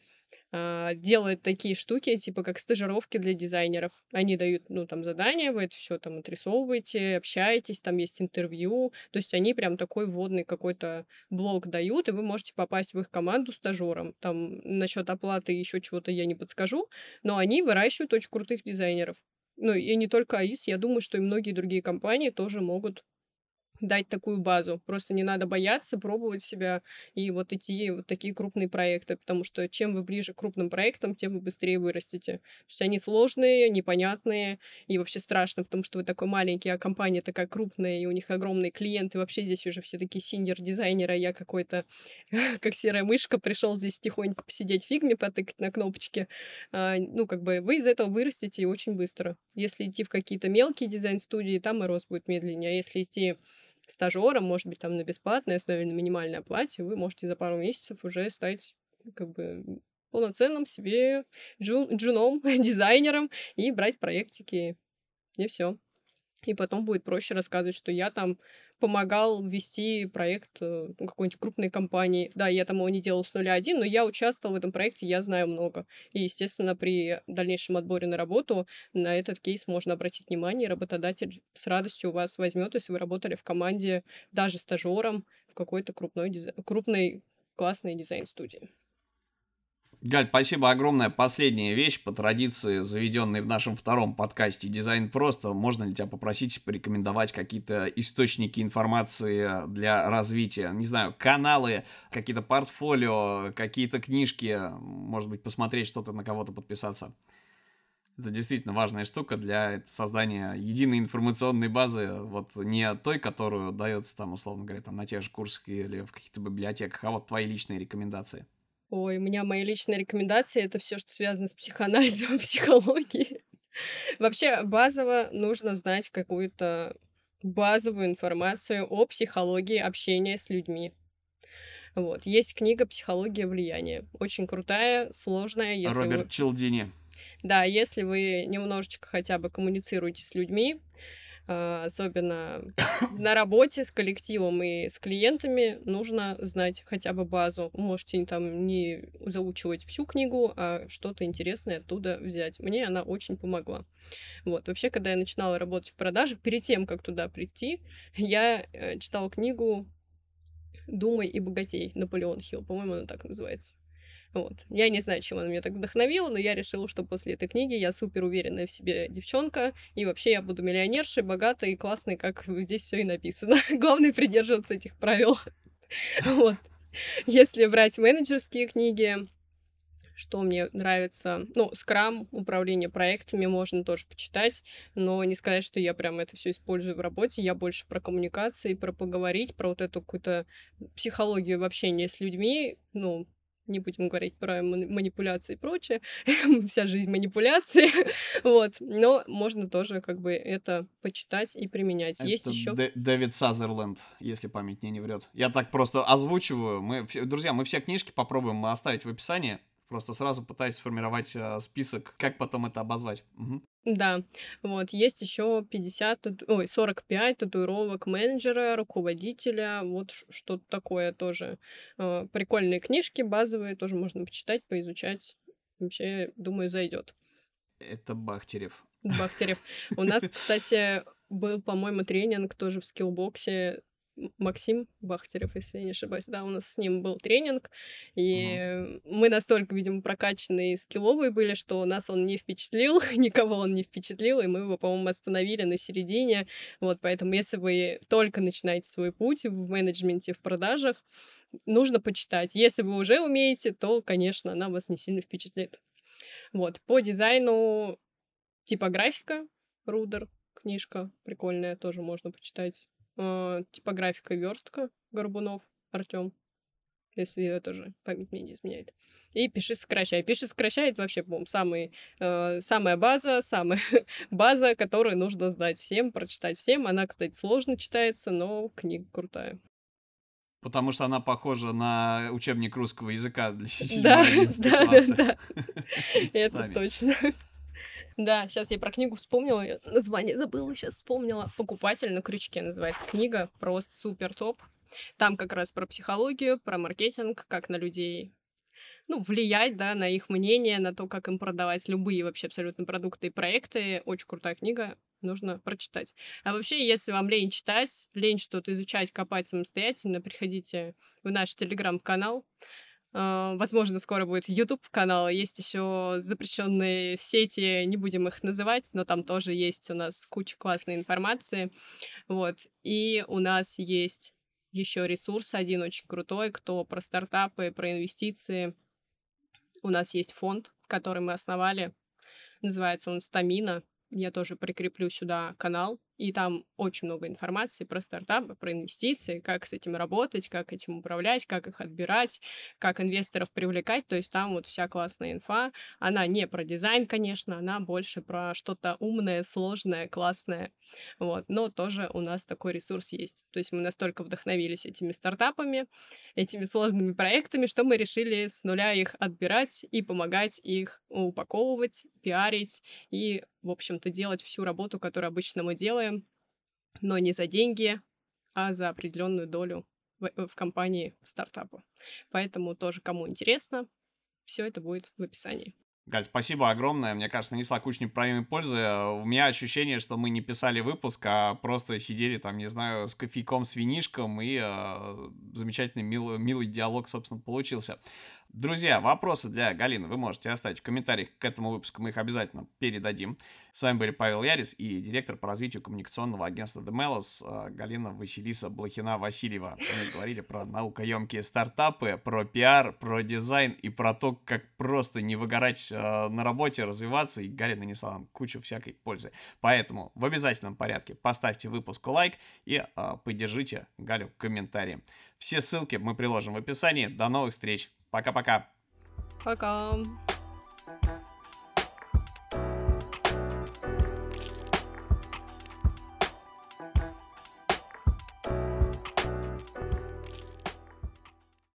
э, делает такие штуки, типа как стажировки для дизайнеров. Они дают, ну, там, задания, вы это все там отрисовываете, общаетесь, там есть интервью. То есть они прям такой вводный какой-то блок дают, и вы можете попасть в их команду стажером. Там насчет оплаты еще чего-то я не подскажу, но они выращивают очень крутых дизайнеров. Ну, и не только АИС, я думаю, что и многие другие компании тоже могут дать такую базу. Просто не надо бояться, пробовать себя и вот идти вот такие крупные проекты, потому что чем вы ближе к крупным проектам, тем вы быстрее вырастете. То есть они сложные, непонятные и вообще страшно, потому что вы такой маленький, а компания такая крупная, и у них огромные клиенты. Вообще здесь уже все такие синьор-дизайнеры, а я какой-то, как серая мышка, пришел здесь тихонько посидеть фигме, потыкать на кнопочки. А, ну, как бы вы из этого вырастете очень быстро. Если идти в какие-то мелкие дизайн-студии, там и рост будет медленнее. А если идти стажером, может быть, там на бесплатной основе, на минимальной оплате, вы можете за пару месяцев уже стать как бы полноценным себе джун, джуном, дизайнером и брать проектики. И все. И потом будет проще рассказывать, что я там помогал вести проект э, ну, какой-нибудь крупной компании. Да, я там его не делал с нуля один, но я участвовал в этом проекте, я знаю много. И, естественно, при дальнейшем отборе на работу на этот кейс можно обратить внимание, работодатель с радостью вас возьмет, если вы работали в команде даже стажером в какой-то крупной, дизай... крупной классной дизайн-студии. Галь, спасибо огромное. Последняя вещь, по традиции, заведенной в нашем втором подкасте «Дизайн просто». Можно ли тебя попросить порекомендовать какие-то источники информации для развития? Не знаю, каналы, какие-то портфолио, какие-то книжки, может быть, посмотреть что-то, на кого-то подписаться. Это действительно важная штука для создания единой информационной базы, вот не той, которую дается там, условно говоря, там на тех же курсах или в каких-то библиотеках, а вот твои личные рекомендации. Ой, у меня мои личные рекомендации — это все, что связано с психоанализом и психологией. Вообще, базово нужно знать какую-то базовую информацию о психологии общения с людьми. Вот. Есть книга «Психология влияния». Очень крутая, сложная. Если Роберт вы... Челдини. Да, если вы немножечко хотя бы коммуницируете с людьми, особенно на работе с коллективом и с клиентами, нужно знать хотя бы базу. Можете там не заучивать всю книгу, а что-то интересное оттуда взять. Мне она очень помогла. Вот. Вообще, когда я начинала работать в продажах, перед тем, как туда прийти, я э, читала книгу «Думай и богатей» Наполеон Хилл, по-моему, она так называется. Вот. Я не знаю, чем она меня так вдохновила, но я решила, что после этой книги я супер уверенная в себе девчонка, и вообще я буду миллионершей, богатой и классной, как здесь все и написано. Главное придерживаться этих правил. Вот. Если брать менеджерские книги, что мне нравится. Ну, скрам, управление проектами можно тоже почитать, но не сказать, что я прям это все использую в работе. Я больше про коммуникации, про поговорить, про вот эту какую-то психологию в общении с людьми. Ну, не будем говорить про манипуляции и прочее, вся жизнь манипуляции, вот, но можно тоже как бы это почитать и применять. Это Есть еще... Дэвид Сазерленд, если память мне не врет. Я так просто озвучиваю. Мы, друзья, мы все книжки попробуем оставить в описании. Просто сразу пытаюсь сформировать э, список, как потом это обозвать. Угу. Да, вот, есть еще 50, ой, 45 татуировок менеджера, руководителя, вот что-то такое тоже. Э, прикольные книжки базовые, тоже можно почитать, поизучать. Вообще, думаю, зайдет. Это Бахтерев. Бахтерев. У нас, кстати, был, по-моему, тренинг тоже в скиллбоксе Максим Бахтерев, если я не ошибаюсь. Да, у нас с ним был тренинг, и uh мы настолько, видимо, прокачанные и скилловые были, что нас он не впечатлил, никого он не впечатлил, и мы его, по-моему, остановили на середине. Вот, поэтому если вы только начинаете свой путь в менеджменте, в продажах, нужно почитать. Если вы уже умеете, то, конечно, она вас не сильно впечатлит. Вот, по дизайну типографика, Рудер, книжка прикольная, тоже можно почитать э, типографика верстка Горбунов Артем, если это тоже память мне не изменяет. И пиши сокращай. Пиши сокращай это вообще, по-моему, самый, э, самая база, самая база, которую нужно знать всем, прочитать всем. Она, кстати, сложно читается, но книга крутая. Потому что она похожа на учебник русского языка для Да, да, да, да. Это точно. Да, сейчас я про книгу вспомнила, название забыла, сейчас вспомнила. «Покупатель на крючке» называется книга, просто супер топ. Там как раз про психологию, про маркетинг, как на людей ну, влиять, да, на их мнение, на то, как им продавать любые вообще абсолютно продукты и проекты. Очень крутая книга, нужно прочитать. А вообще, если вам лень читать, лень что-то изучать, копать самостоятельно, приходите в наш телеграм-канал. Uh, возможно, скоро будет YouTube канал. Есть еще запрещенные сети, не будем их называть, но там тоже есть у нас куча классной информации. Вот. И у нас есть еще ресурс один очень крутой, кто про стартапы, про инвестиции. У нас есть фонд, который мы основали. Называется он Стамина. Я тоже прикреплю сюда канал и там очень много информации про стартапы, про инвестиции, как с этим работать, как этим управлять, как их отбирать, как инвесторов привлекать. То есть там вот вся классная инфа. Она не про дизайн, конечно, она больше про что-то умное, сложное, классное. Вот. Но тоже у нас такой ресурс есть. То есть мы настолько вдохновились этими стартапами, этими сложными проектами, что мы решили с нуля их отбирать и помогать их упаковывать, пиарить и, в общем-то, делать всю работу, которую обычно мы делаем, но не за деньги, а за определенную долю в, э, в компании стартапа. Поэтому тоже, кому интересно, все это будет в описании. Галь, спасибо огромное. Мне кажется, нанесла кучу неправильной пользы. У меня ощущение, что мы не писали выпуск, а просто сидели там, не знаю, с кофейком, с винишком, и э, замечательный, милый, милый диалог, собственно, получился. Друзья, вопросы для Галины вы можете оставить в комментариях к этому выпуску, мы их обязательно передадим. С вами были Павел Ярис и директор по развитию коммуникационного агентства Demelos а, Галина Василиса Блохина-Васильева. Мы говорили про наукоемкие стартапы, про пиар, про дизайн и про то, как просто не выгорать э, на работе, развиваться. И Галина нанесла нам кучу всякой пользы. Поэтому в обязательном порядке поставьте выпуску лайк и э, поддержите Галю комментарием. Все ссылки мы приложим в описании. До новых встреч! Пока-пока. Пока. -пока. Пока.